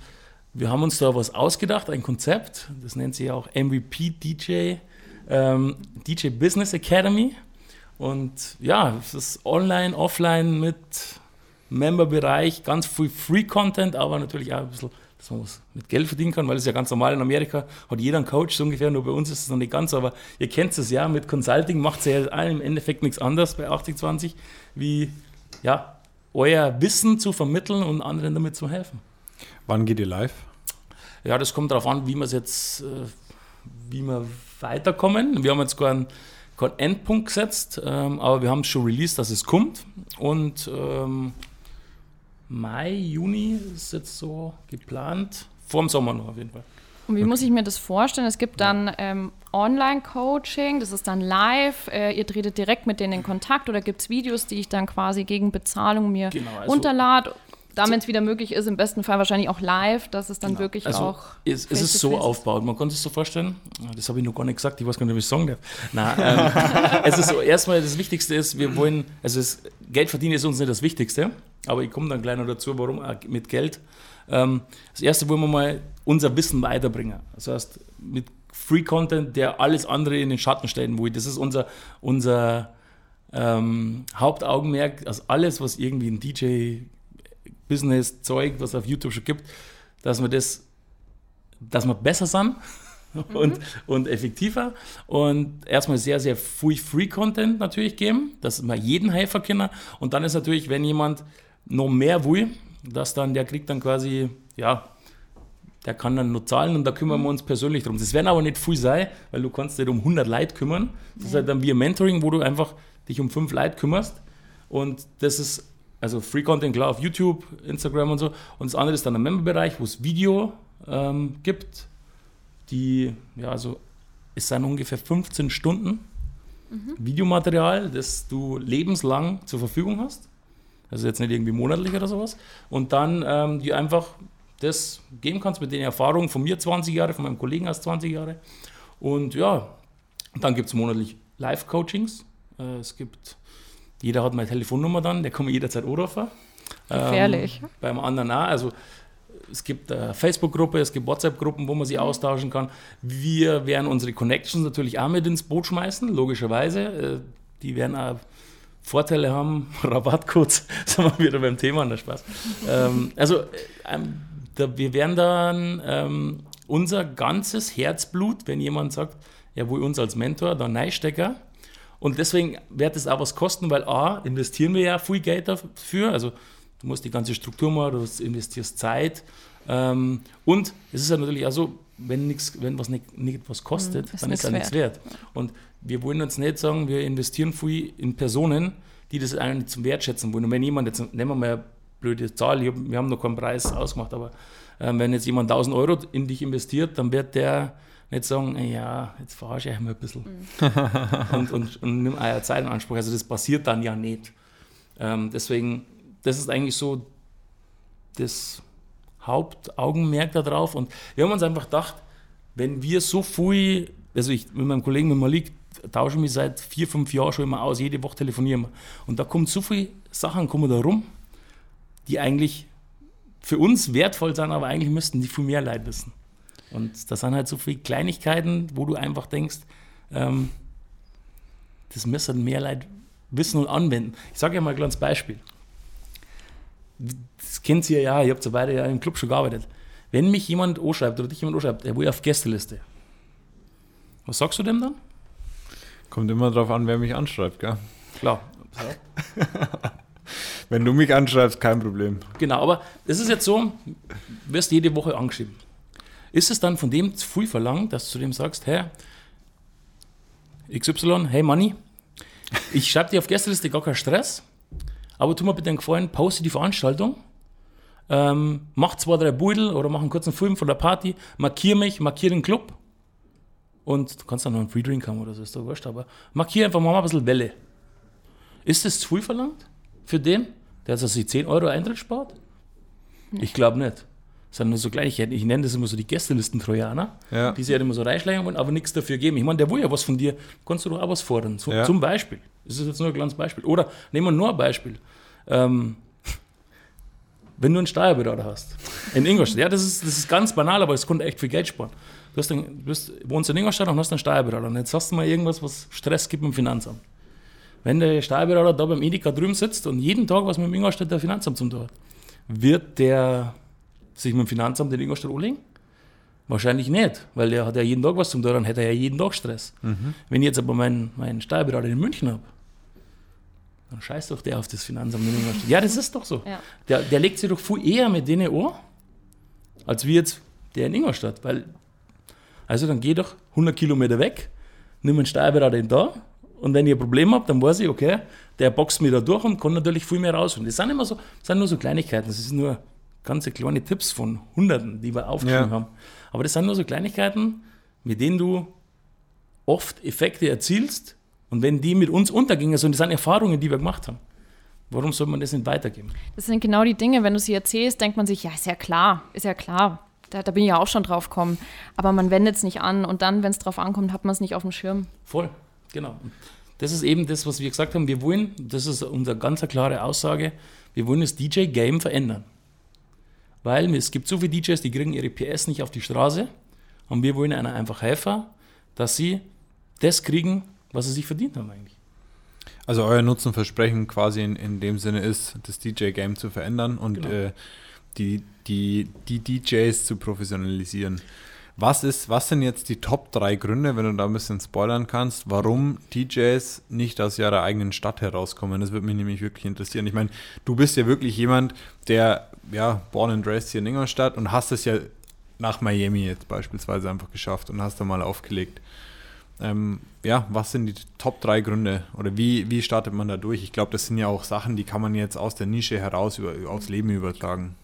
wir haben uns da was ausgedacht, ein Konzept, das nennt sich auch MVP DJ, ähm, DJ Business Academy. Und ja, es ist online, offline mit Member-Bereich, ganz viel Free-Content, aber natürlich auch ein bisschen, dass man was mit Geld verdienen kann, weil es ja ganz normal in Amerika hat jeder einen Coach so ungefähr, nur bei uns ist es noch nicht ganz, aber ihr kennt es ja, mit Consulting macht es ja im Endeffekt nichts anderes bei 8020, wie ja, euer Wissen zu vermitteln und anderen damit zu helfen. Wann geht ihr live? Ja, das kommt darauf an, wie wir es jetzt, äh, wie wir weiterkommen. Wir haben jetzt gar einen keinen Endpunkt gesetzt, ähm, aber wir haben es schon released, dass es kommt. Und ähm, Mai, Juni ist jetzt so geplant. Vor dem Sommer noch auf jeden Fall. Und wie okay. muss ich mir das vorstellen? Es gibt dann ähm, Online-Coaching, das ist dann live. Äh, ihr tretet direkt mit denen in Kontakt oder gibt es Videos, die ich dann quasi gegen Bezahlung mir genau, also runterlade? damit es wieder möglich ist, im besten Fall wahrscheinlich auch live, dass es dann genau. wirklich also auch. Es, es ist so aufgebaut, man konnte es so vorstellen. Das habe ich noch gar nicht gesagt, ich weiß gar nicht, wie ich sagen darf. Nein, ähm, es ist so, erstmal das Wichtigste ist, wir wollen, also das Geld verdienen ist uns nicht das Wichtigste. Aber ich komme dann gleich noch dazu, warum mit Geld. Ähm, das erste wollen wir mal unser Wissen weiterbringen. Das heißt, mit Free Content, der alles andere in den Schatten stellen will. Das ist unser, unser ähm, Hauptaugenmerk, also alles, was irgendwie ein DJ-Business-Zeug, was es auf YouTube schon gibt, dass wir das, dass wir besser sind und, mhm. und effektiver und erstmal sehr, sehr viel Free-Content natürlich geben, dass wir jeden helfen können und dann ist natürlich, wenn jemand noch mehr will, dass dann, der kriegt dann quasi, ja, der kann dann nur zahlen und da kümmern wir uns persönlich drum. Das werden aber nicht viel sein, weil du kannst dich um 100 Leute kümmern. Das ist halt dann wie ein Mentoring, wo du einfach dich um fünf Leute kümmerst und das ist also Free Content klar auf YouTube, Instagram und so und das andere ist dann der Memberbereich, wo es Video ähm, gibt, die, ja, also es sind ungefähr 15 Stunden mhm. Videomaterial, das du lebenslang zur Verfügung hast. Also jetzt nicht irgendwie monatlich oder sowas. Und dann ähm, die einfach das geben kannst mit den Erfahrungen von mir 20 Jahre, von meinem Kollegen aus 20 Jahre. Und ja, dann gibt es monatlich Live-Coachings. Äh, es gibt, jeder hat meine Telefonnummer dann, der kann mir jederzeit anrufen. Gefährlich. Ähm, beim anderen auch. Also es gibt eine Facebook-Gruppe, es gibt WhatsApp-Gruppen, wo man sich austauschen kann. Wir werden unsere Connections natürlich auch mit ins Boot schmeißen, logischerweise. Äh, die werden auch Vorteile haben, Rabattcodes, sind wir wieder beim Thema, der Spaß. ähm, also ähm, da, wir werden dann ähm, unser ganzes Herzblut, wenn jemand sagt, er will uns als Mentor, dann Neistecker. Und deswegen wird es auch was kosten, weil A, investieren wir ja viel Geld dafür. Also du musst die ganze Struktur machen, du investierst Zeit. Ähm, und es ist ja natürlich auch so, wenn, nix, wenn was nicht, nicht was kostet, mhm, dann ist es ja nichts wert. Und wir wollen uns nicht sagen, wir investieren viel in Personen, die das eigentlich zum Wertschätzen wollen. Und wenn jemand, jetzt nehmen wir mal eine blöde Zahl, hab, wir haben noch keinen Preis ausgemacht, aber ähm, wenn jetzt jemand 1000 Euro in dich investiert, dann wird der nicht sagen, ja, jetzt verarsche ich mal ein bisschen mhm. und, und, und nimm eure Zeit in Anspruch. Also das passiert dann ja nicht. Ähm, deswegen, das ist eigentlich so das Hauptaugenmerk darauf. Und wir haben uns einfach gedacht, wenn wir so viel, also ich mit meinem Kollegen, mit Malik, tausche mich seit vier, fünf Jahren schon immer aus, jede Woche telefonieren wir. Und da kommen so viele Sachen kommen da rum, die eigentlich für uns wertvoll sind, aber eigentlich müssten die viel mehr Leid wissen. Und das sind halt so viele Kleinigkeiten, wo du einfach denkst, ähm, das müssen mehr Leute wissen und anwenden. Ich sage ja mal ein kleines Beispiel. Das kennt ihr ja, ihr habt so beide ja im Club schon gearbeitet. Wenn mich jemand anschreibt oder dich jemand anschreibt, der will auf Gästeliste, was sagst du dem dann? Kommt immer darauf an, wer mich anschreibt, gell? Klar. Wenn du mich anschreibst, kein Problem. Genau, aber es ist jetzt so, du wirst jede Woche angeschrieben. Ist es dann von dem zu viel verlangt, dass du zu dem sagst, hey, XY, hey Money, ich schreibe dir auf Gästeliste gar keinen Stress, aber tu mir bitte einen Gefallen, poste die Veranstaltung, ähm, mach zwei, drei Beutel oder mach einen kurzen Film von der Party, markier mich, markier den Club und du kannst dann noch einen Free Drink haben oder so, ist doch wurscht, aber markier einfach mal ein bisschen Welle. Ist das zu viel verlangt für den, der sich 10 Euro Eintritt spart? Ich glaube nicht. Das sind nur so Kleinigkeiten. Ich nenne das immer so die Gästelisten-Trojaner, ja. die sich halt immer so reinschleichen wollen, aber nichts dafür geben. Ich meine, der will ja was von dir, kannst du doch auch was fordern. So, ja. Zum Beispiel. Das ist jetzt nur ein kleines Beispiel. Oder nehmen wir nur ein Beispiel. Ähm, wenn du einen Steuerberater hast, in Ingolstadt, ja, das ist, das ist ganz banal, aber es konnte echt viel Geld sparen. Du, hast einen, du bist, wohnst in Ingolstadt und hast einen Steuerberater und jetzt hast du mal irgendwas, was Stress gibt im Finanzamt. Wenn der Steuerberater da beim Edeka drüben sitzt und jeden Tag was mit dem Ingolstadt der Finanzamt zum tun hat, wird der sich mit dem Finanzamt in Ingolstadt anlegen? Wahrscheinlich nicht, weil der hat ja jeden Tag was zum tun, dann hätte er ja jeden Tag Stress. Mhm. Wenn ich jetzt aber meinen, meinen Steuerberater in München habe, dann scheißt doch der auf das Finanzamt in Ingolstadt. Ja, das ist doch so. Ja. Der, der legt sich doch viel eher mit denen an, als wie jetzt der in Ingolstadt. Weil, also dann geh doch 100 Kilometer weg, nimm einen Steuerberater in da und wenn ich ein Problem habe, dann weiß ich, okay, der boxt mir da durch und kann natürlich viel mehr rausholen. Das sind immer so, das sind nur so Kleinigkeiten. Das sind nur ganze kleine Tipps von Hunderten, die wir aufgeschrieben ja. haben. Aber das sind nur so Kleinigkeiten, mit denen du oft Effekte erzielst. Und wenn die mit uns untergingen, also das sind Erfahrungen, die wir gemacht haben, warum soll man das nicht weitergeben? Das sind genau die Dinge, wenn du sie erzählst, denkt man sich, ja, ist ja klar, ist ja klar. Da, da bin ich ja auch schon drauf gekommen. Aber man wendet es nicht an und dann, wenn es drauf ankommt, hat man es nicht auf dem Schirm. Voll, genau. das ist eben das, was wir gesagt haben. Wir wollen, das ist unsere ganz klare Aussage, wir wollen das DJ-Game verändern. Weil es gibt so viele DJs, die kriegen ihre PS nicht auf die Straße und wir wollen ihnen einfach helfen, dass sie das kriegen, was sie sich verdient haben eigentlich. Also euer Nutzenversprechen quasi in, in dem Sinne ist, das DJ-Game zu verändern und genau. äh, die, die, die DJs zu professionalisieren. Was, ist, was sind jetzt die Top 3 Gründe, wenn du da ein bisschen spoilern kannst, warum DJs nicht aus ihrer eigenen Stadt herauskommen? Das würde mich nämlich wirklich interessieren. Ich meine, du bist ja wirklich jemand, der, ja, born and raised hier in Ingolstadt und hast es ja nach Miami jetzt beispielsweise einfach geschafft und hast da mal aufgelegt. Ähm, ja, was sind die Top 3 Gründe oder wie, wie startet man da durch? Ich glaube, das sind ja auch Sachen, die kann man jetzt aus der Nische heraus über, aufs Leben übertragen.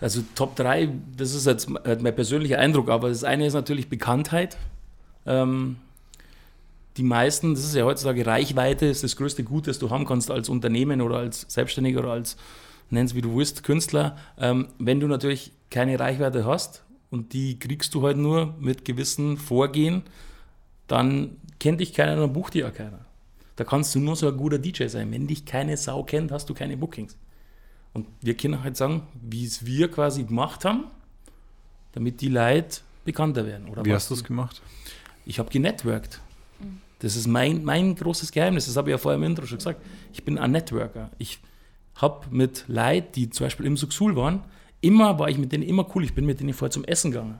Also Top 3, das ist jetzt mein persönlicher Eindruck, aber das eine ist natürlich Bekanntheit. Ähm, die meisten, das ist ja heutzutage Reichweite, ist das größte Gut, das du haben kannst als Unternehmen oder als Selbstständiger oder als, nenn es wie du willst, Künstler. Ähm, wenn du natürlich keine Reichweite hast und die kriegst du halt nur mit gewissen Vorgehen, dann kennt dich keiner, dann bucht dich ja keiner. Da kannst du nur so ein guter DJ sein. Wenn dich keine Sau kennt, hast du keine Bookings. Und wir können halt sagen, wie es wir quasi gemacht haben, damit die Leute bekannter werden. Oder wie hast du es gemacht? Ich habe genetworked. Das ist mein, mein großes Geheimnis. Das habe ich ja vorher im Intro schon gesagt. Ich bin ein Networker. Ich habe mit Leuten, die zum Beispiel im Suxul waren, immer war ich mit denen immer cool. Ich bin mit denen vorher zum Essen gegangen.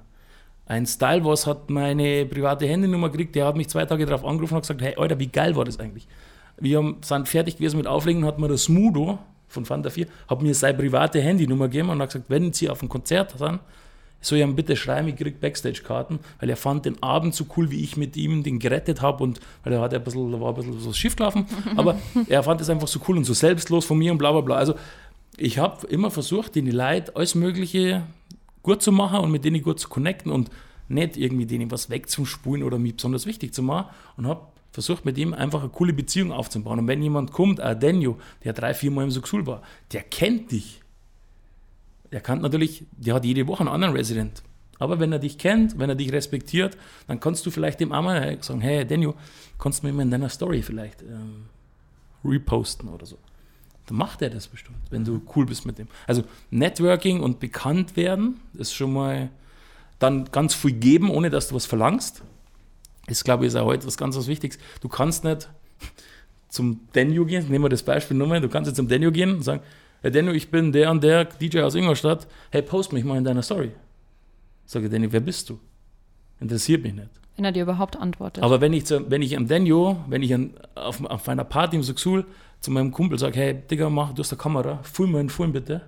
Ein Style Wars hat meine private Handynummer gekriegt, der hat mich zwei Tage darauf angerufen und gesagt, hey Alter, wie geil war das eigentlich? Wir haben, sind fertig gewesen mit Auflegen, hat mir das Smudo von Fanta 4, hat mir seine private Handynummer gegeben und hat gesagt, wenn Sie auf ein Konzert sind, soll ich ihm bitte schreiben, ich kriege Backstage-Karten, weil er fand den Abend so cool, wie ich mit ihm den gerettet habe und weil er hat ein bisschen, da war ein bisschen so schief gelaufen, aber er fand es einfach so cool und so selbstlos von mir und bla bla bla. Also ich habe immer versucht, den Leuten alles Mögliche gut zu machen und mit denen gut zu connecten und nicht irgendwie denen was wegzuspulen oder mich besonders wichtig zu machen und habe versucht mit ihm einfach eine coole Beziehung aufzubauen. Und wenn jemand kommt, ein Daniel, der drei, vier Mal im Suxul war, der kennt dich. Der kann natürlich, der hat jede Woche einen anderen Resident. Aber wenn er dich kennt, wenn er dich respektiert, dann kannst du vielleicht dem einmal sagen, hey Daniel, kannst du mir in deiner Story vielleicht ähm, reposten oder so dann macht er das bestimmt, wenn du cool bist mit dem. Also Networking und bekannt werden ist schon mal dann ganz viel geben, ohne dass du was verlangst. Ist, glaube ich, ist auch heute was ganz was Wichtiges. Du kannst nicht zum Daniel gehen, nehmen wir das Beispiel nochmal, du kannst jetzt zum Daniel gehen und sagen, hey Daniel, ich bin der und der DJ aus Ingolstadt, hey, post mich mal in deiner Story. Sage Daniel, wer bist du? Interessiert mich nicht. Wenn er dir überhaupt antwortet. Aber wenn ich, zu, wenn ich am Daniel, wenn ich an, auf, auf einer Party im Suxul zu meinem Kumpel sage, hey Digga, mach, du hast eine Kamera, film mal einen Film bitte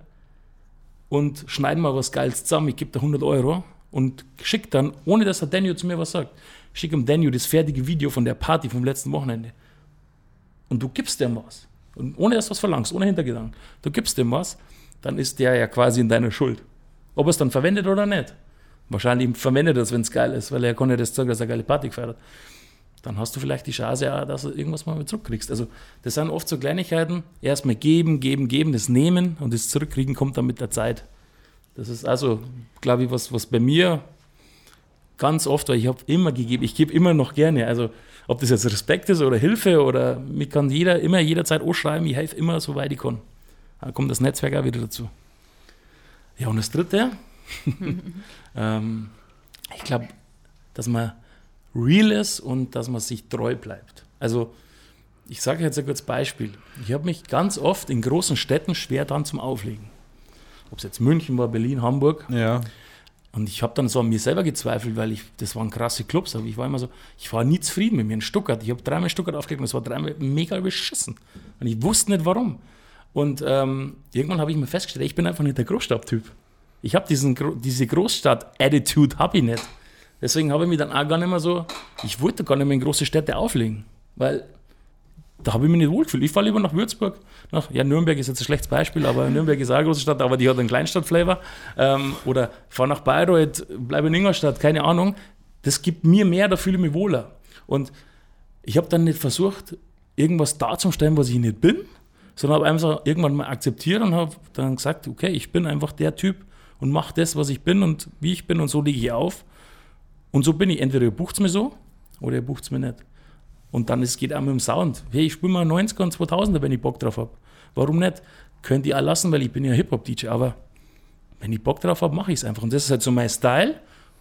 und schneid mal was Geiles zusammen, ich gebe dir 100 Euro und schick dann, ohne dass der Daniel zu mir was sagt, schick ihm Daniel das fertige Video von der Party vom letzten Wochenende. Und du gibst dem was. Und ohne dass du was verlangst, ohne Hintergedanken. Du gibst dem was, dann ist der ja quasi in deiner Schuld. Ob er es dann verwendet oder nicht. Wahrscheinlich verwendet er es, wenn es geil ist, weil er konnte das sagen, dass er geile Party gefeiert hat dann hast du vielleicht die Chance, auch, dass du irgendwas mal zurückkriegst. Also das sind oft so Kleinigkeiten, erstmal geben, geben, geben, das Nehmen und das Zurückkriegen kommt dann mit der Zeit. Das ist also, glaube ich, was, was bei mir ganz oft, weil ich habe immer gegeben, ich gebe immer noch gerne. Also ob das jetzt Respekt ist oder Hilfe oder mich kann jeder immer jederzeit schreiben, ich helfe immer, soweit ich kann. Da kommt das Netzwerk auch wieder dazu. Ja, und das Dritte, ähm, ich glaube, dass man real ist und dass man sich treu bleibt. Also ich sage jetzt ein kurzes Beispiel. Ich habe mich ganz oft in großen Städten schwer dran zum Auflegen. Ob es jetzt München war, Berlin, Hamburg. Ja. Und ich habe dann so an mir selber gezweifelt, weil ich, das waren krasse Clubs, aber ich war immer so, ich war nie zufrieden mit mir in Stuttgart. Ich habe dreimal Stuttgart aufgelegt und es war dreimal mega beschissen. Und ich wusste nicht warum. Und ähm, irgendwann habe ich mir festgestellt, ich bin einfach nicht der Großstadttyp. Ich habe diese Großstadt-Attitude, habe ich nicht. Deswegen habe ich mich dann auch gar nicht mehr so, ich wollte gar nicht mehr in große Städte auflegen, weil da habe ich mich nicht wohlgefühlt. Ich fahre lieber nach Würzburg. Nach, ja, Nürnberg ist jetzt ein schlechtes Beispiel, aber Nürnberg ist auch eine große Stadt, aber die hat einen Kleinstadt-Flavor. Ähm, oder fahre nach Bayreuth, bleibe in Ingolstadt, keine Ahnung. Das gibt mir mehr, da fühle ich mich wohler. Und ich habe dann nicht versucht, irgendwas darzustellen, was ich nicht bin, sondern habe einfach irgendwann mal akzeptiert und habe dann gesagt, okay, ich bin einfach der Typ und mache das, was ich bin und wie ich bin und so lege ich auf. Und so bin ich. Entweder ihr bucht es mir so oder ihr bucht es mir nicht. Und dann es geht auch mit dem Sound. Hey, ich spiele mal 90er und 2000er, wenn ich Bock drauf habe. Warum nicht? Könnt ihr auch lassen, weil ich bin ja Hip-Hop-DJ, aber wenn ich Bock drauf habe, mache ich es einfach. Und das ist halt so mein Style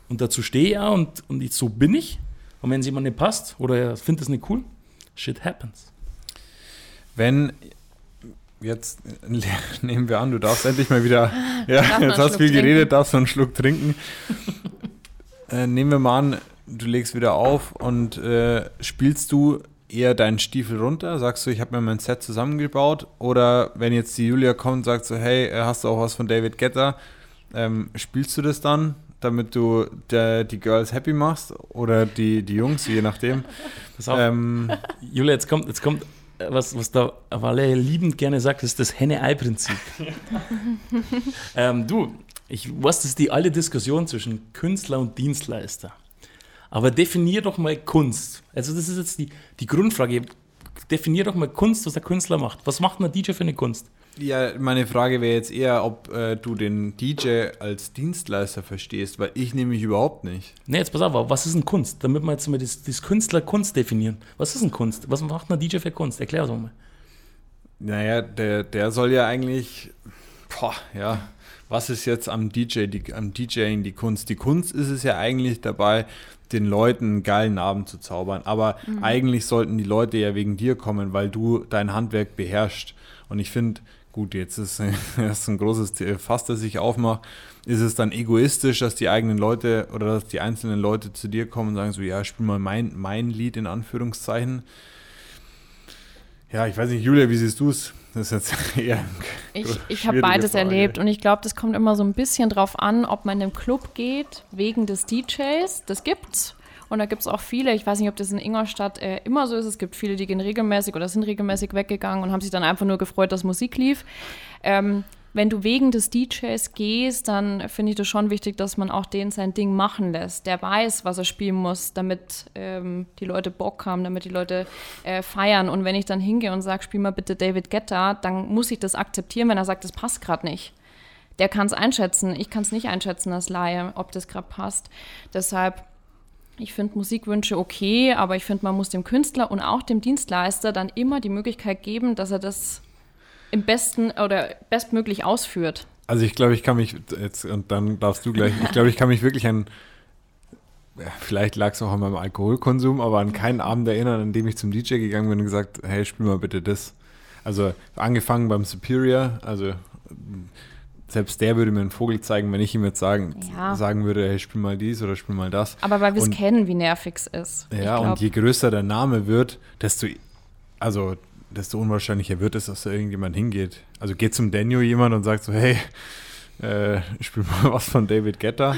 und dazu stehe ich auch und, und ich, so bin ich. Und wenn es jemand nicht passt oder er findet es nicht cool, shit happens. Wenn jetzt nehmen wir an, du darfst endlich mal wieder, ja, jetzt hast du viel geredet, trinken. darfst du einen Schluck trinken. äh, nehmen wir mal an, du legst wieder auf und äh, spielst du eher deinen Stiefel runter? Sagst du, ich habe mir mein Set zusammengebaut? Oder wenn jetzt die Julia kommt und sagt so, hey, äh, hast du auch was von David Getter? Ähm, spielst du das dann, damit du der, die Girls happy machst? Oder die, die Jungs, je nachdem? Pass auf. Ähm, Julia, jetzt kommt, jetzt kommt was, was da Valet liebend gerne sagt, ist das Henne-Ei-Prinzip. ähm, du, ich weiß, das ist die alte Diskussion zwischen Künstler und Dienstleister. Aber definier doch mal Kunst. Also das ist jetzt die, die Grundfrage. Definier doch mal Kunst, was der Künstler macht. Was macht ein DJ für eine Kunst? Ja, meine Frage wäre jetzt eher, ob äh, du den DJ als Dienstleister verstehst, weil ich nämlich überhaupt nicht. Nee, jetzt pass auf, was ist ein Kunst? Damit wir jetzt mal das, das Künstler Kunst definieren. Was ist ein Kunst? Was macht ein DJ für Kunst? Erklär das mal. Naja, der, der soll ja eigentlich, boah, ja, was ist jetzt am DJ, die, am DJing die Kunst? Die Kunst ist es ja eigentlich dabei, den Leuten einen geilen Abend zu zaubern. Aber mhm. eigentlich sollten die Leute ja wegen dir kommen, weil du dein Handwerk beherrschst. Und ich finde, gut, jetzt ist, ist ein großes Fass, das ich aufmache. Ist es dann egoistisch, dass die eigenen Leute oder dass die einzelnen Leute zu dir kommen und sagen so, ja, spiel mal mein, mein Lied in Anführungszeichen. Ja, ich weiß nicht, Julia, wie siehst du es? Das ist jetzt eher. Ich, ich habe beides Frage. erlebt und ich glaube, das kommt immer so ein bisschen drauf an, ob man in den Club geht, wegen des DJs. Das gibt's. Und da gibt es auch viele, ich weiß nicht, ob das in Ingolstadt äh, immer so ist. Es gibt viele, die gehen regelmäßig oder sind regelmäßig weggegangen und haben sich dann einfach nur gefreut, dass Musik lief. Ähm, wenn du wegen des DJs gehst, dann finde ich das schon wichtig, dass man auch den sein Ding machen lässt. Der weiß, was er spielen muss, damit ähm, die Leute Bock haben, damit die Leute äh, feiern. Und wenn ich dann hingehe und sage, spiel mal bitte David Guetta, dann muss ich das akzeptieren, wenn er sagt, das passt gerade nicht. Der kann es einschätzen. Ich kann es nicht einschätzen als Laie, ob das gerade passt. Deshalb ich finde Musikwünsche okay, aber ich finde, man muss dem Künstler und auch dem Dienstleister dann immer die Möglichkeit geben, dass er das im besten oder bestmöglich ausführt. Also ich glaube, ich kann mich jetzt, und dann darfst du gleich, ich glaube, ich kann mich wirklich an, vielleicht lag es auch an meinem Alkoholkonsum, aber an keinen Abend erinnern, an dem ich zum DJ gegangen bin und gesagt, hey, spiel mal bitte das. Also angefangen beim Superior, also selbst der würde mir einen Vogel zeigen, wenn ich ihm jetzt sagen, ja. sagen würde, hey, spiel mal dies oder spiel mal das. Aber weil wir es kennen, wie nervig es ist. Ja, und je größer der Name wird, desto, also desto unwahrscheinlicher wird es, dass da irgendjemand hingeht. Also geht zum Daniel jemand und sagt so, hey, äh, spiel mal was von David Guetta.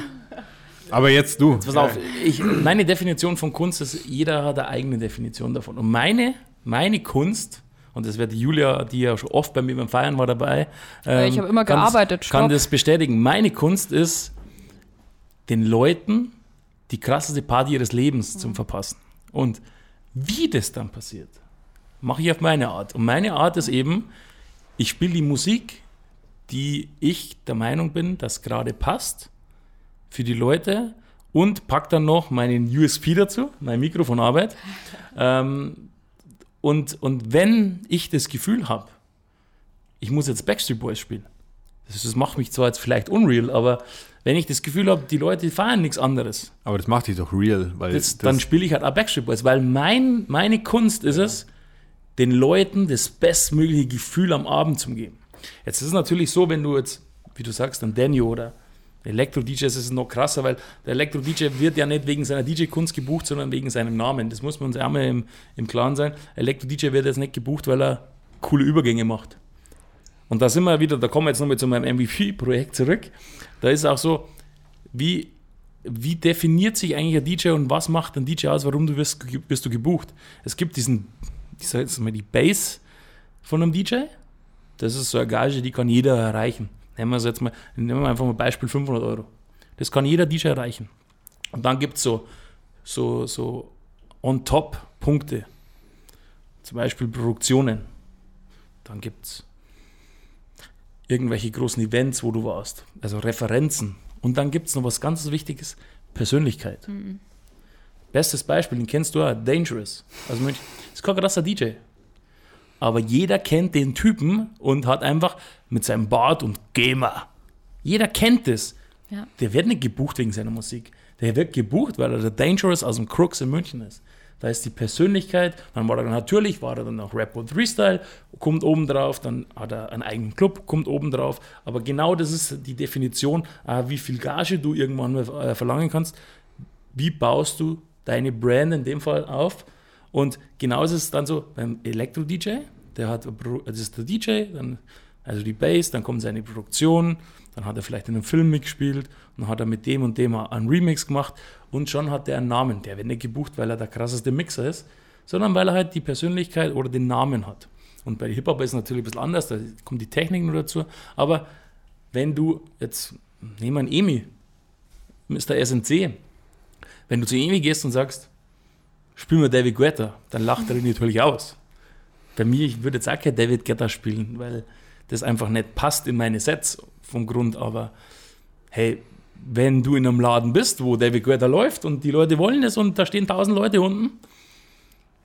Aber jetzt du. Jetzt pass auf, ich, meine Definition von Kunst ist, jeder hat eine eigene Definition davon. Und meine, meine Kunst, und das wird die Julia, die ja schon oft bei mir beim Feiern war dabei. Ähm, ich habe immer gearbeitet. Das, kann das bestätigen. Meine Kunst ist, den Leuten die krasseste Party ihres Lebens mhm. zum Verpassen. Und wie das dann passiert, mache ich auf meine Art. Und meine Art ist eben, ich spiele die Musik, die ich der Meinung bin, dass gerade passt für die Leute und pack dann noch meinen USP dazu, mein Mikrofonarbeit. ähm, und, und wenn ich das Gefühl habe, ich muss jetzt Backstreet Boys spielen, das, das macht mich zwar jetzt vielleicht unreal, aber wenn ich das Gefühl habe, die Leute feiern nichts anderes. Aber das macht dich doch real, weil. Das, das dann spiele ich halt auch Backstreet Boys, weil mein, meine Kunst ist es, den Leuten das bestmögliche Gefühl am Abend zu geben. Jetzt ist es natürlich so, wenn du jetzt, wie du sagst, ein Daniel oder Elektro-DJs ist es noch krasser, weil der Elektro-DJ wird ja nicht wegen seiner DJ-Kunst gebucht, sondern wegen seinem Namen. Das muss man uns einmal im, im Klaren sein. Elektro-DJ wird jetzt nicht gebucht, weil er coole Übergänge macht. Und da sind wir wieder, da kommen wir jetzt nochmal zu meinem MVP-Projekt zurück. Da ist auch so, wie, wie definiert sich eigentlich ein DJ und was macht ein DJ aus, warum du wirst, wirst du gebucht? Es gibt diesen ich sage jetzt mal die Base von einem DJ. Das ist so eine Gage, die kann jeder erreichen. Nehmen wir jetzt mal, nehmen wir einfach mal Beispiel 500 Euro. Das kann jeder DJ erreichen. Und dann gibt es so, so, so On-Top-Punkte. Zum Beispiel Produktionen. Dann gibt es irgendwelche großen Events, wo du warst. Also Referenzen. Und dann gibt es noch was ganz Wichtiges: Persönlichkeit. Mhm. Bestes Beispiel, den kennst du auch, Dangerous. Also München. Ist kein krasser DJ. Aber jeder kennt den Typen und hat einfach mit seinem Bart und Gamer. Jeder kennt es. Ja. Der wird nicht gebucht wegen seiner Musik. Der wird gebucht, weil er der Dangerous aus dem Crooks in München ist. Da ist die Persönlichkeit, dann war er natürlich, war er dann auch Rap und Freestyle, kommt oben drauf, dann hat er einen eigenen Club, kommt oben drauf. Aber genau das ist die Definition, äh, wie viel Gage du irgendwann äh, verlangen kannst. Wie baust du deine Brand in dem Fall auf? Und genauso ist es dann so beim Elektro-DJ, der hat, das ist der DJ, dann, also die Bass, dann kommt seine Produktion, dann hat er vielleicht in einem Film mitgespielt dann hat er mit dem und dem einen Remix gemacht und schon hat er einen Namen. Der wird nicht gebucht, weil er der krasseste Mixer ist, sondern weil er halt die Persönlichkeit oder den Namen hat. Und bei Hip-Hop ist es natürlich ein bisschen anders, da kommt die Technik nur dazu. Aber wenn du jetzt, nehmen wir einen Emi, Mr. SNC, wenn du zu Emi gehst und sagst, spiel mal David Guetta, dann lacht er ihn natürlich aus. Bei mir, ich würde jetzt auch kein David Guetta spielen, weil das einfach nicht passt in meine Sets vom Grund, aber hey, wenn du in einem Laden bist, wo David Guetta läuft und die Leute wollen es und da stehen tausend Leute unten,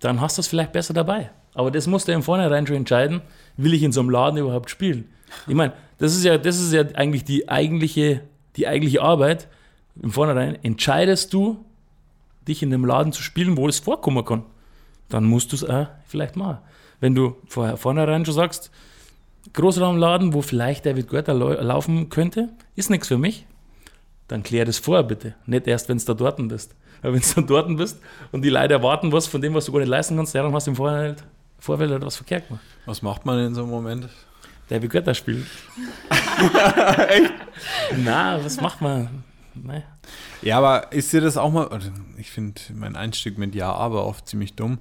dann hast du es vielleicht besser dabei. Aber das musst du im Vornherein schon entscheiden, will ich in so einem Laden überhaupt spielen? Ich meine, das ist ja, das ist ja eigentlich die eigentliche, die eigentliche Arbeit. Im Vornherein entscheidest du, dich in einem Laden zu spielen, wo das vorkommen kann. Dann musst du es auch vielleicht machen. Wenn du vorher vornherein schon sagst, Großraumladen, wo vielleicht David Guetta laufen könnte, ist nichts für mich, dann klär das vorher bitte. Nicht erst, wenn du da dort bist. Weil wenn du dort bist und die Leute erwarten was von dem, was du gar nicht leisten kannst, ja, dann hast du im Vorfeld, Vorfeld halt was verkehrt gemacht. Was macht man in so einem Moment? David Guetta spielt. Echt? Na, was macht man? Nee. Ja, aber ist dir das auch mal, also ich finde mein Einstieg mit Ja, aber oft ziemlich dumm.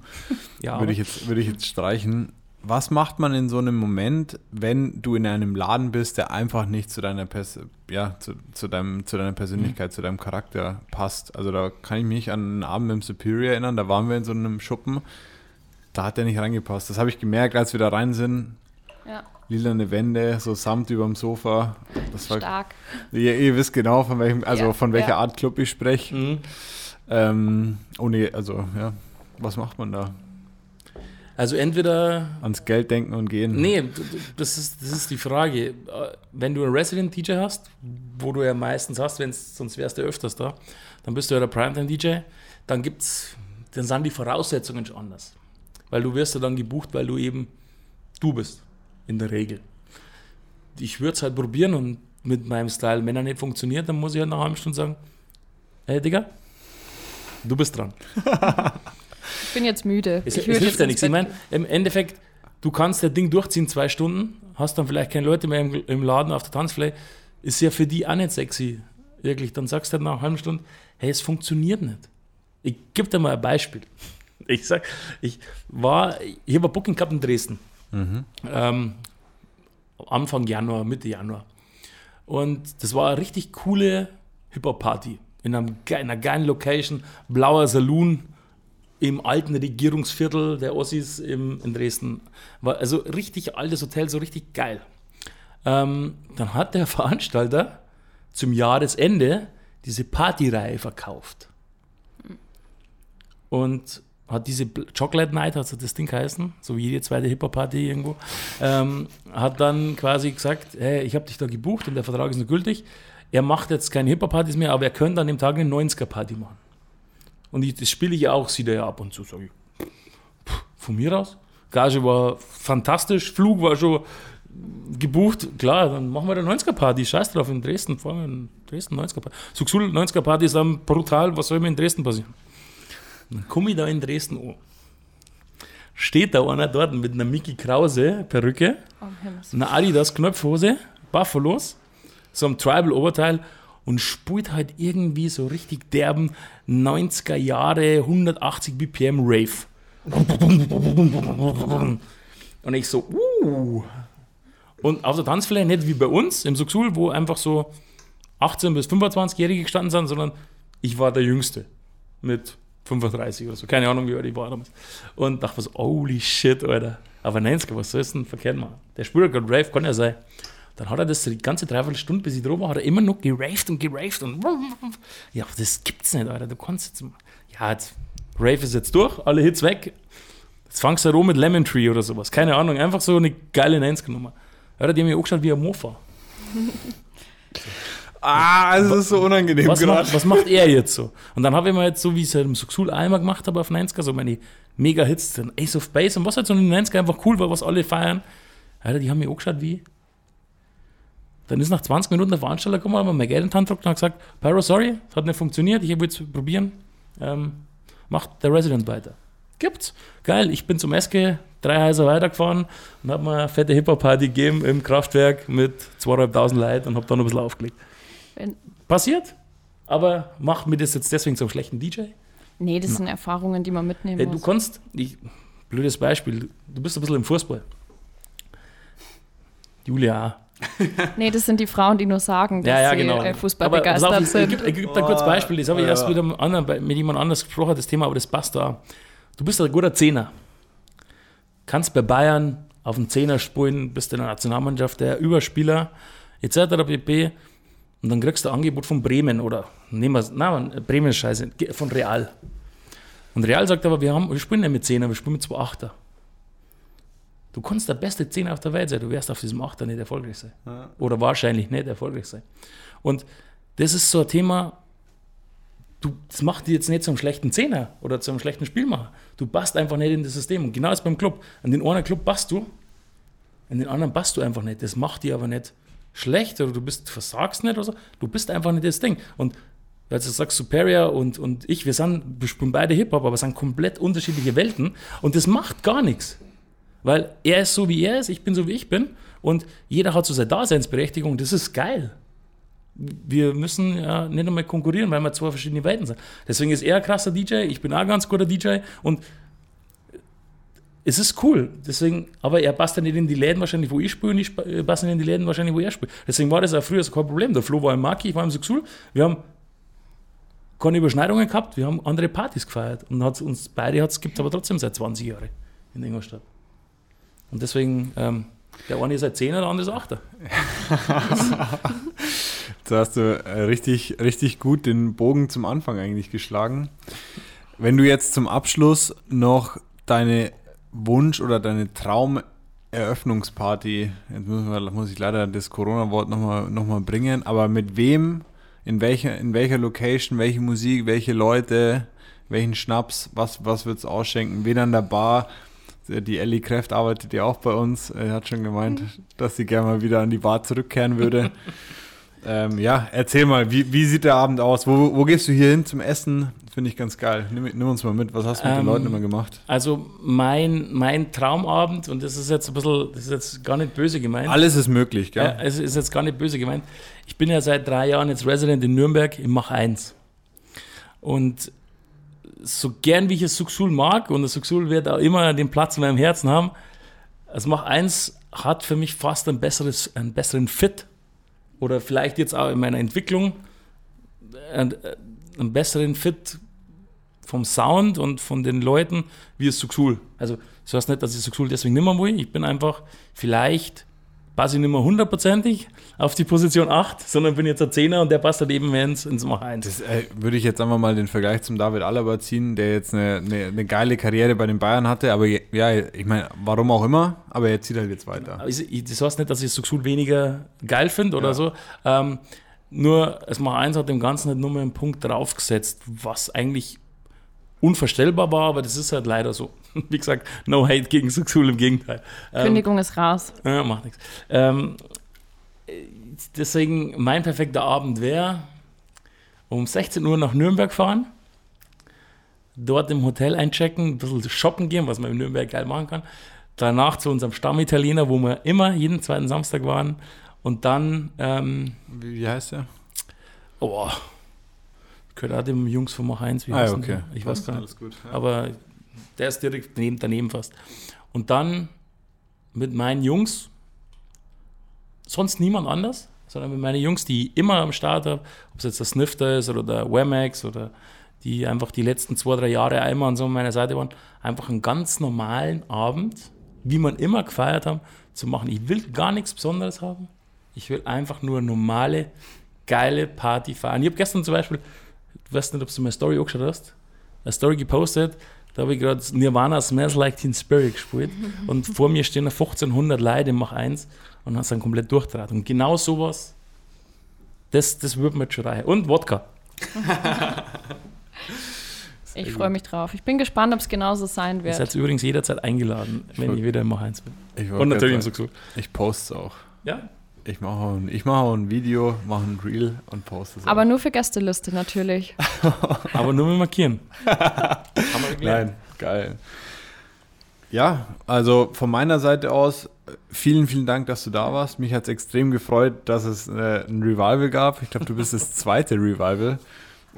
Ja, würde ich, jetzt, würde ich jetzt streichen was macht man in so einem Moment, wenn du in einem Laden bist, der einfach nicht zu deiner, Pers ja, zu, zu, deinem, zu deiner Persönlichkeit, mhm. zu deinem Charakter passt? Also da kann ich mich an einen Abend im Superior erinnern, da waren wir in so einem Schuppen, da hat der nicht reingepasst. Das habe ich gemerkt, als wir da rein sind. Ja. Lilane Wände, so Samt über dem Sofa. Das war, Stark. Ihr, ihr wisst genau, von welchem, also ja, von welcher ja. Art Club ich spreche. Mhm. Ähm, ohne, also ja, was macht man da? Also entweder. Ans Geld denken und gehen. Nee, das ist, das ist die Frage. Wenn du einen Resident-DJ hast, wo du ja meistens hast, wenn's, sonst wärst du öfters da, dann bist du ja der Primetime-DJ, dann gibt's, dann sind die Voraussetzungen schon anders. Weil du wirst ja dann gebucht, weil du eben du bist. In der Regel. Ich würde es halt probieren und mit meinem Style, wenn er nicht funktioniert, dann muss ich halt nach einer halben Stunde sagen, hey Digga, du bist dran. Ich bin jetzt müde. Es, es hilft ja nichts. Ich meine, im Endeffekt, du kannst das Ding durchziehen, zwei Stunden, hast dann vielleicht keine Leute mehr im, im Laden auf der Tanzfläche. Ist ja für die auch nicht sexy. Wirklich. Dann sagst du halt nach einer halben Stunde, hey, es funktioniert nicht. Ich gebe dir mal ein Beispiel. Ich sag, ich war, ich habe ein Booking gehabt in Dresden. Mhm. Ähm, Anfang Januar, Mitte Januar. Und das war eine richtig coole Hip-Hop-Party. In, in einer geilen Location, blauer Saloon, im alten Regierungsviertel der Ossis im, in Dresden. War also richtig altes Hotel, so richtig geil. Ähm, dann hat der Veranstalter zum Jahresende diese Partyreihe verkauft. Und hat diese Chocolate Night, hat so das Ding geheißen, so wie jede zweite Hip-Hop-Party irgendwo, ähm, hat dann quasi gesagt, hey, ich habe dich da gebucht und der Vertrag ist noch gültig. Er macht jetzt keine Hip-Hop-Partys mehr, aber er könnte an dem Tag eine 90er-Party machen. Und ich, das spiele ich ja auch, sieht er ja ab und zu, sage ich. von mir aus. Gage war fantastisch, Flug war schon gebucht. Klar, dann machen wir eine 90er-Party. Scheiß drauf, in Dresden fahren wir in Dresden 90er-Party. Suxul 90er-Party ist dann brutal, was soll mir in Dresden passieren? Dann komme ich da in Dresden an. Steht da einer dort mit einer Mickey Krause Perücke, oh, einer Adidas Knöpfhose, Buffalos, so einem Tribal-Oberteil und spielt halt irgendwie so richtig derben 90er Jahre 180 BPM Rave. Und ich so, uh. Und auf der Tanzfläche nicht wie bei uns im Suxul, wo einfach so 18- bis 25-Jährige gestanden sind, sondern ich war der Jüngste mit 35 oder so. Keine Ahnung, wie alt ich war damals. Und dachte so, holy shit, Alter. Aber 90er, was soll es denn verkehrt machen? Der spielt gerade Rave, kann ja sein. Dann hat er das die ganze Dreiviertelstunde, bis ich drüber war, hat er immer noch geraved und geraved und ja, das gibt's nicht, Alter. Du kannst jetzt, ja, jetzt, Rave ist jetzt durch, alle Hits weg. Jetzt fangst du an mit Lemon Tree oder sowas. Keine Ahnung, einfach so eine geile 90er-Nummer. Ja, die haben mich auch geschaut wie ein Mofa. Ah, es ist so unangenehm Was gerade. macht, was macht er jetzt so? Und dann habe ich mir jetzt so, wie ich es halt im Suxul einmal gemacht habe auf 90er, so meine Mega-Hits, dann Ace of Base und was halt so in den 90er einfach cool war, was alle feiern. Alter, die haben mich auch geschaut wie. Dann ist nach 20 Minuten der Veranstalter gekommen, hat mir mein Geld in die Hand gedrückt und hat gesagt, Pyro, sorry, es hat nicht funktioniert, ich will es probieren. Ähm, macht der Resident weiter. Gibt's. Geil, ich bin zum SG drei Häuser weitergefahren und habe mir eine fette Hip-Hop-Party gegeben im Kraftwerk mit 2.500 Leuten und habe dann ein bisschen aufgelegt. Wenn, Passiert, aber macht mir das jetzt deswegen zum schlechten DJ? nee, das sind Erfahrungen, die man mitnehmen Hey, du muss. kannst, ich, blödes Beispiel, du bist ein bisschen im Fußball. Julia. Nee, das sind die Frauen, die nur sagen, dass Ja, ja, sie genau. äh, Fußball aber begeistert auf, ich, ich, sind. gebe ich geb da kurz Oh, Beispiel, das habe ich ja. erst wieder mit, anderen, mit jemand anders gesprochen, das Thema, aber das passt da. Du bist ein guter Zehner. Kannst bei Bayern auf den Zehner spielen, bist in der Nationalmannschaft der Überspieler, etc. pp. Und dann kriegst du ein Angebot von Bremen oder nehmen wir nein, Bremen ist scheiße, von Real. Und Real sagt aber, wir, haben, wir spielen nicht mit Zehner, wir spielen mit zwei Achter. Du kannst der beste Zehner auf der Welt sein, du wirst auf diesem Achter nicht erfolgreich sein. Ja. Oder wahrscheinlich nicht erfolgreich sein. Und das ist so ein Thema, du, das macht dich jetzt nicht zum schlechten Zehner oder zum schlechten Spielmacher. Du passt einfach nicht in das System. Und genau das beim Club. An den einen Club passt du, an den anderen passt du einfach nicht. Das macht dich aber nicht schlecht oder du bist, versagst nicht oder so. Du bist einfach nicht das Ding. Und weil du sagst, Superior und, und ich, wir sind, wir spielen beide Hip-Hop, aber sind komplett unterschiedliche Welten. Und das macht gar nichts. Weil er ist so, wie er ist, ich bin so, wie ich bin. Und jeder hat so seine Daseinsberechtigung. Das ist geil. Wir müssen ja nicht einmal konkurrieren, weil wir zwei verschiedene Welten sind. Deswegen ist er ein krasser DJ, ich bin auch ein ganz guter DJ. Und es ist cool. Deswegen, aber er passt ja nicht in die Läden wahrscheinlich, wo ich spiele, und ich äh, passe nicht in die Läden wahrscheinlich, wo er spielt. Deswegen war das auch früher so kein Problem. Der Flo war im Maki, ich war im Suxul. Wir haben keine Überschneidungen gehabt, wir haben andere Partys gefeiert. Und hat's uns beide gibt es aber trotzdem seit 20 Jahren in Ingolstadt. Und deswegen, ähm, der eine ist seit 10 der andere ist 8. Jetzt hast du äh, richtig, richtig gut den Bogen zum Anfang eigentlich geschlagen. Wenn du jetzt zum Abschluss noch deine Wunsch- oder deine Traum-Eröffnungsparty, jetzt muss, wir, muss ich leider das Corona-Wort nochmal noch mal bringen, aber mit wem, in welcher, in welcher Location, welche Musik, welche Leute, welchen Schnaps, was, was wird es ausschenken, wen an der Bar, die Ellie Kräft arbeitet ja auch bei uns. Er hat schon gemeint, dass sie gerne mal wieder an die Bar zurückkehren würde. ähm, ja, erzähl mal, wie, wie sieht der Abend aus? Wo, wo gehst du hier hin zum Essen? Finde ich ganz geil. Nimm, nimm uns mal mit. Was hast du mit den Ähm, Leuten immer gemacht? Also mein, mein Traumabend, und das ist jetzt ein bisschen, das ist jetzt gar nicht böse gemeint. Alles ist möglich, gell? Ja, es ist jetzt gar nicht böse gemeint. Ich bin ja seit drei Jahren jetzt Resident in Nürnberg im Mach 1. Und so gern wie ich das Suxul mag, und das Suxul wird auch immer den Platz in meinem Herzen haben, das Mach 1 hat für mich fast ein besseres, einen besseren Fit. Oder vielleicht jetzt auch in meiner Entwicklung einen, einen besseren Fit vom Sound und von den Leuten wie das Suxul. Also das heißt nicht, dass ich Suxul deswegen nicht mehr will. Ich bin einfach vielleicht passe ich nicht mehr hundertprozentig auf die Position 8, sondern bin jetzt ein Zehner und der passt halt eben ins, ins Mach 1. Das äh, würde ich jetzt einfach mal den Vergleich zum David Alaba ziehen, der jetzt eine, eine, eine geile Karriere bei den Bayern hatte, aber je- ja, ich meine, warum auch immer, aber er zieht halt jetzt weiter. Das heißt nicht, dass ich Suxul weniger geil finde oder Ja. so. Ähm, nur, das Mach 1 hat dem Ganzen halt nur mal einen Punkt draufgesetzt, was eigentlich unvorstellbar war, aber das ist halt leider so. Wie gesagt, no hate gegen Suxul, im Gegenteil. Ähm, Kündigung ist raus. Ja, macht nichts. Ähm, äh, deswegen, mein perfekter Abend wäre, um 16 Uhr nach Nürnberg fahren, dort im Hotel einchecken, ein bisschen shoppen gehen, was man in Nürnberg geil machen kann. Danach zu unserem Stammitaliener, wo wir immer jeden zweiten Samstag waren. Und dann, ähm, Wie, wie heißt der? oh, gehört auch dem Jungs von Mach 1, wie Ah, heißen okay. Ich weiß gar nicht. Alles gut. Ja. Aber der ist direkt daneben, daneben fast. Und dann mit meinen Jungs, sonst niemand anders, sondern mit meinen Jungs, die ich immer am Start habe, ob es jetzt der Snifter ist oder der Wemex oder die einfach die letzten zwei, drei Jahre einmal an so meiner Seite waren, einfach einen ganz normalen Abend, wie man immer gefeiert haben, zu machen. Ich will gar nichts Besonderes haben. Ich will einfach nur eine normale, geile Party feiern. Ich habe gestern zum Beispiel, ich weiß nicht, ob du meine Story auch geschaut hast, eine Story gepostet, da habe ich gerade Nirvana Smells Like Teen Spirit gespielt und vor mir stehen 1500 Leute im Mach 1 und hast dann komplett durchdraht. Und genau sowas, das, das wird mir schon reichen. Und Wodka. ich freue mich drauf. Ich bin gespannt, ob es genauso sein Ihr wird. seid übrigens jederzeit eingeladen, wenn ich wieder im Mach 1 bin. Ich Und natürlich im Suchsuch. Ich poste es auch. Ja, Ich mache auch, ein- ich mache auch ein Video, mache ein Reel und poste es Aber auch. nur für Gästeliste natürlich. aber nur mit Markieren. Nein, geil. Ja, also von meiner Seite aus, vielen, vielen Dank, dass du da warst. Mich hat es extrem gefreut, dass es äh, ein Revival gab. Ich glaube, du bist das zweite Revival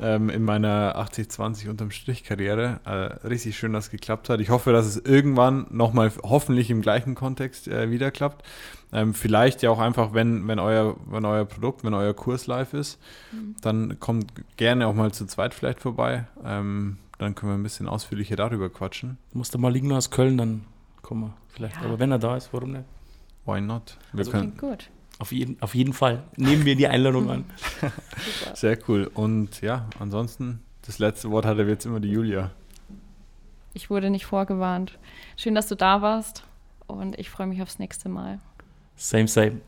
ähm, in meiner 80-20 unterm Strich Karriere. Äh, richtig schön, dass es geklappt hat. Ich hoffe, dass es irgendwann nochmal hoffentlich im gleichen Kontext äh, wieder klappt. Ähm, vielleicht ja auch einfach, wenn, wenn, euer, wenn euer Produkt, wenn euer Kurs live ist, dann kommt gerne auch mal zu zweit vielleicht vorbei. Ähm, dann können wir ein bisschen ausführlicher darüber quatschen. Muss der Maligno aus Köln, dann kommen wir vielleicht. Ja. Aber wenn er da ist, warum nicht? Why not? Wir Also können, Klingt gut. Auf jeden, auf jeden Fall. Nehmen wir die Einladung an. Sehr cool. Und ja, ansonsten, das letzte Wort hatte jetzt immer die Julia. Ich wurde nicht vorgewarnt. Schön, dass du da warst und ich freue mich aufs nächste Mal. Same, same.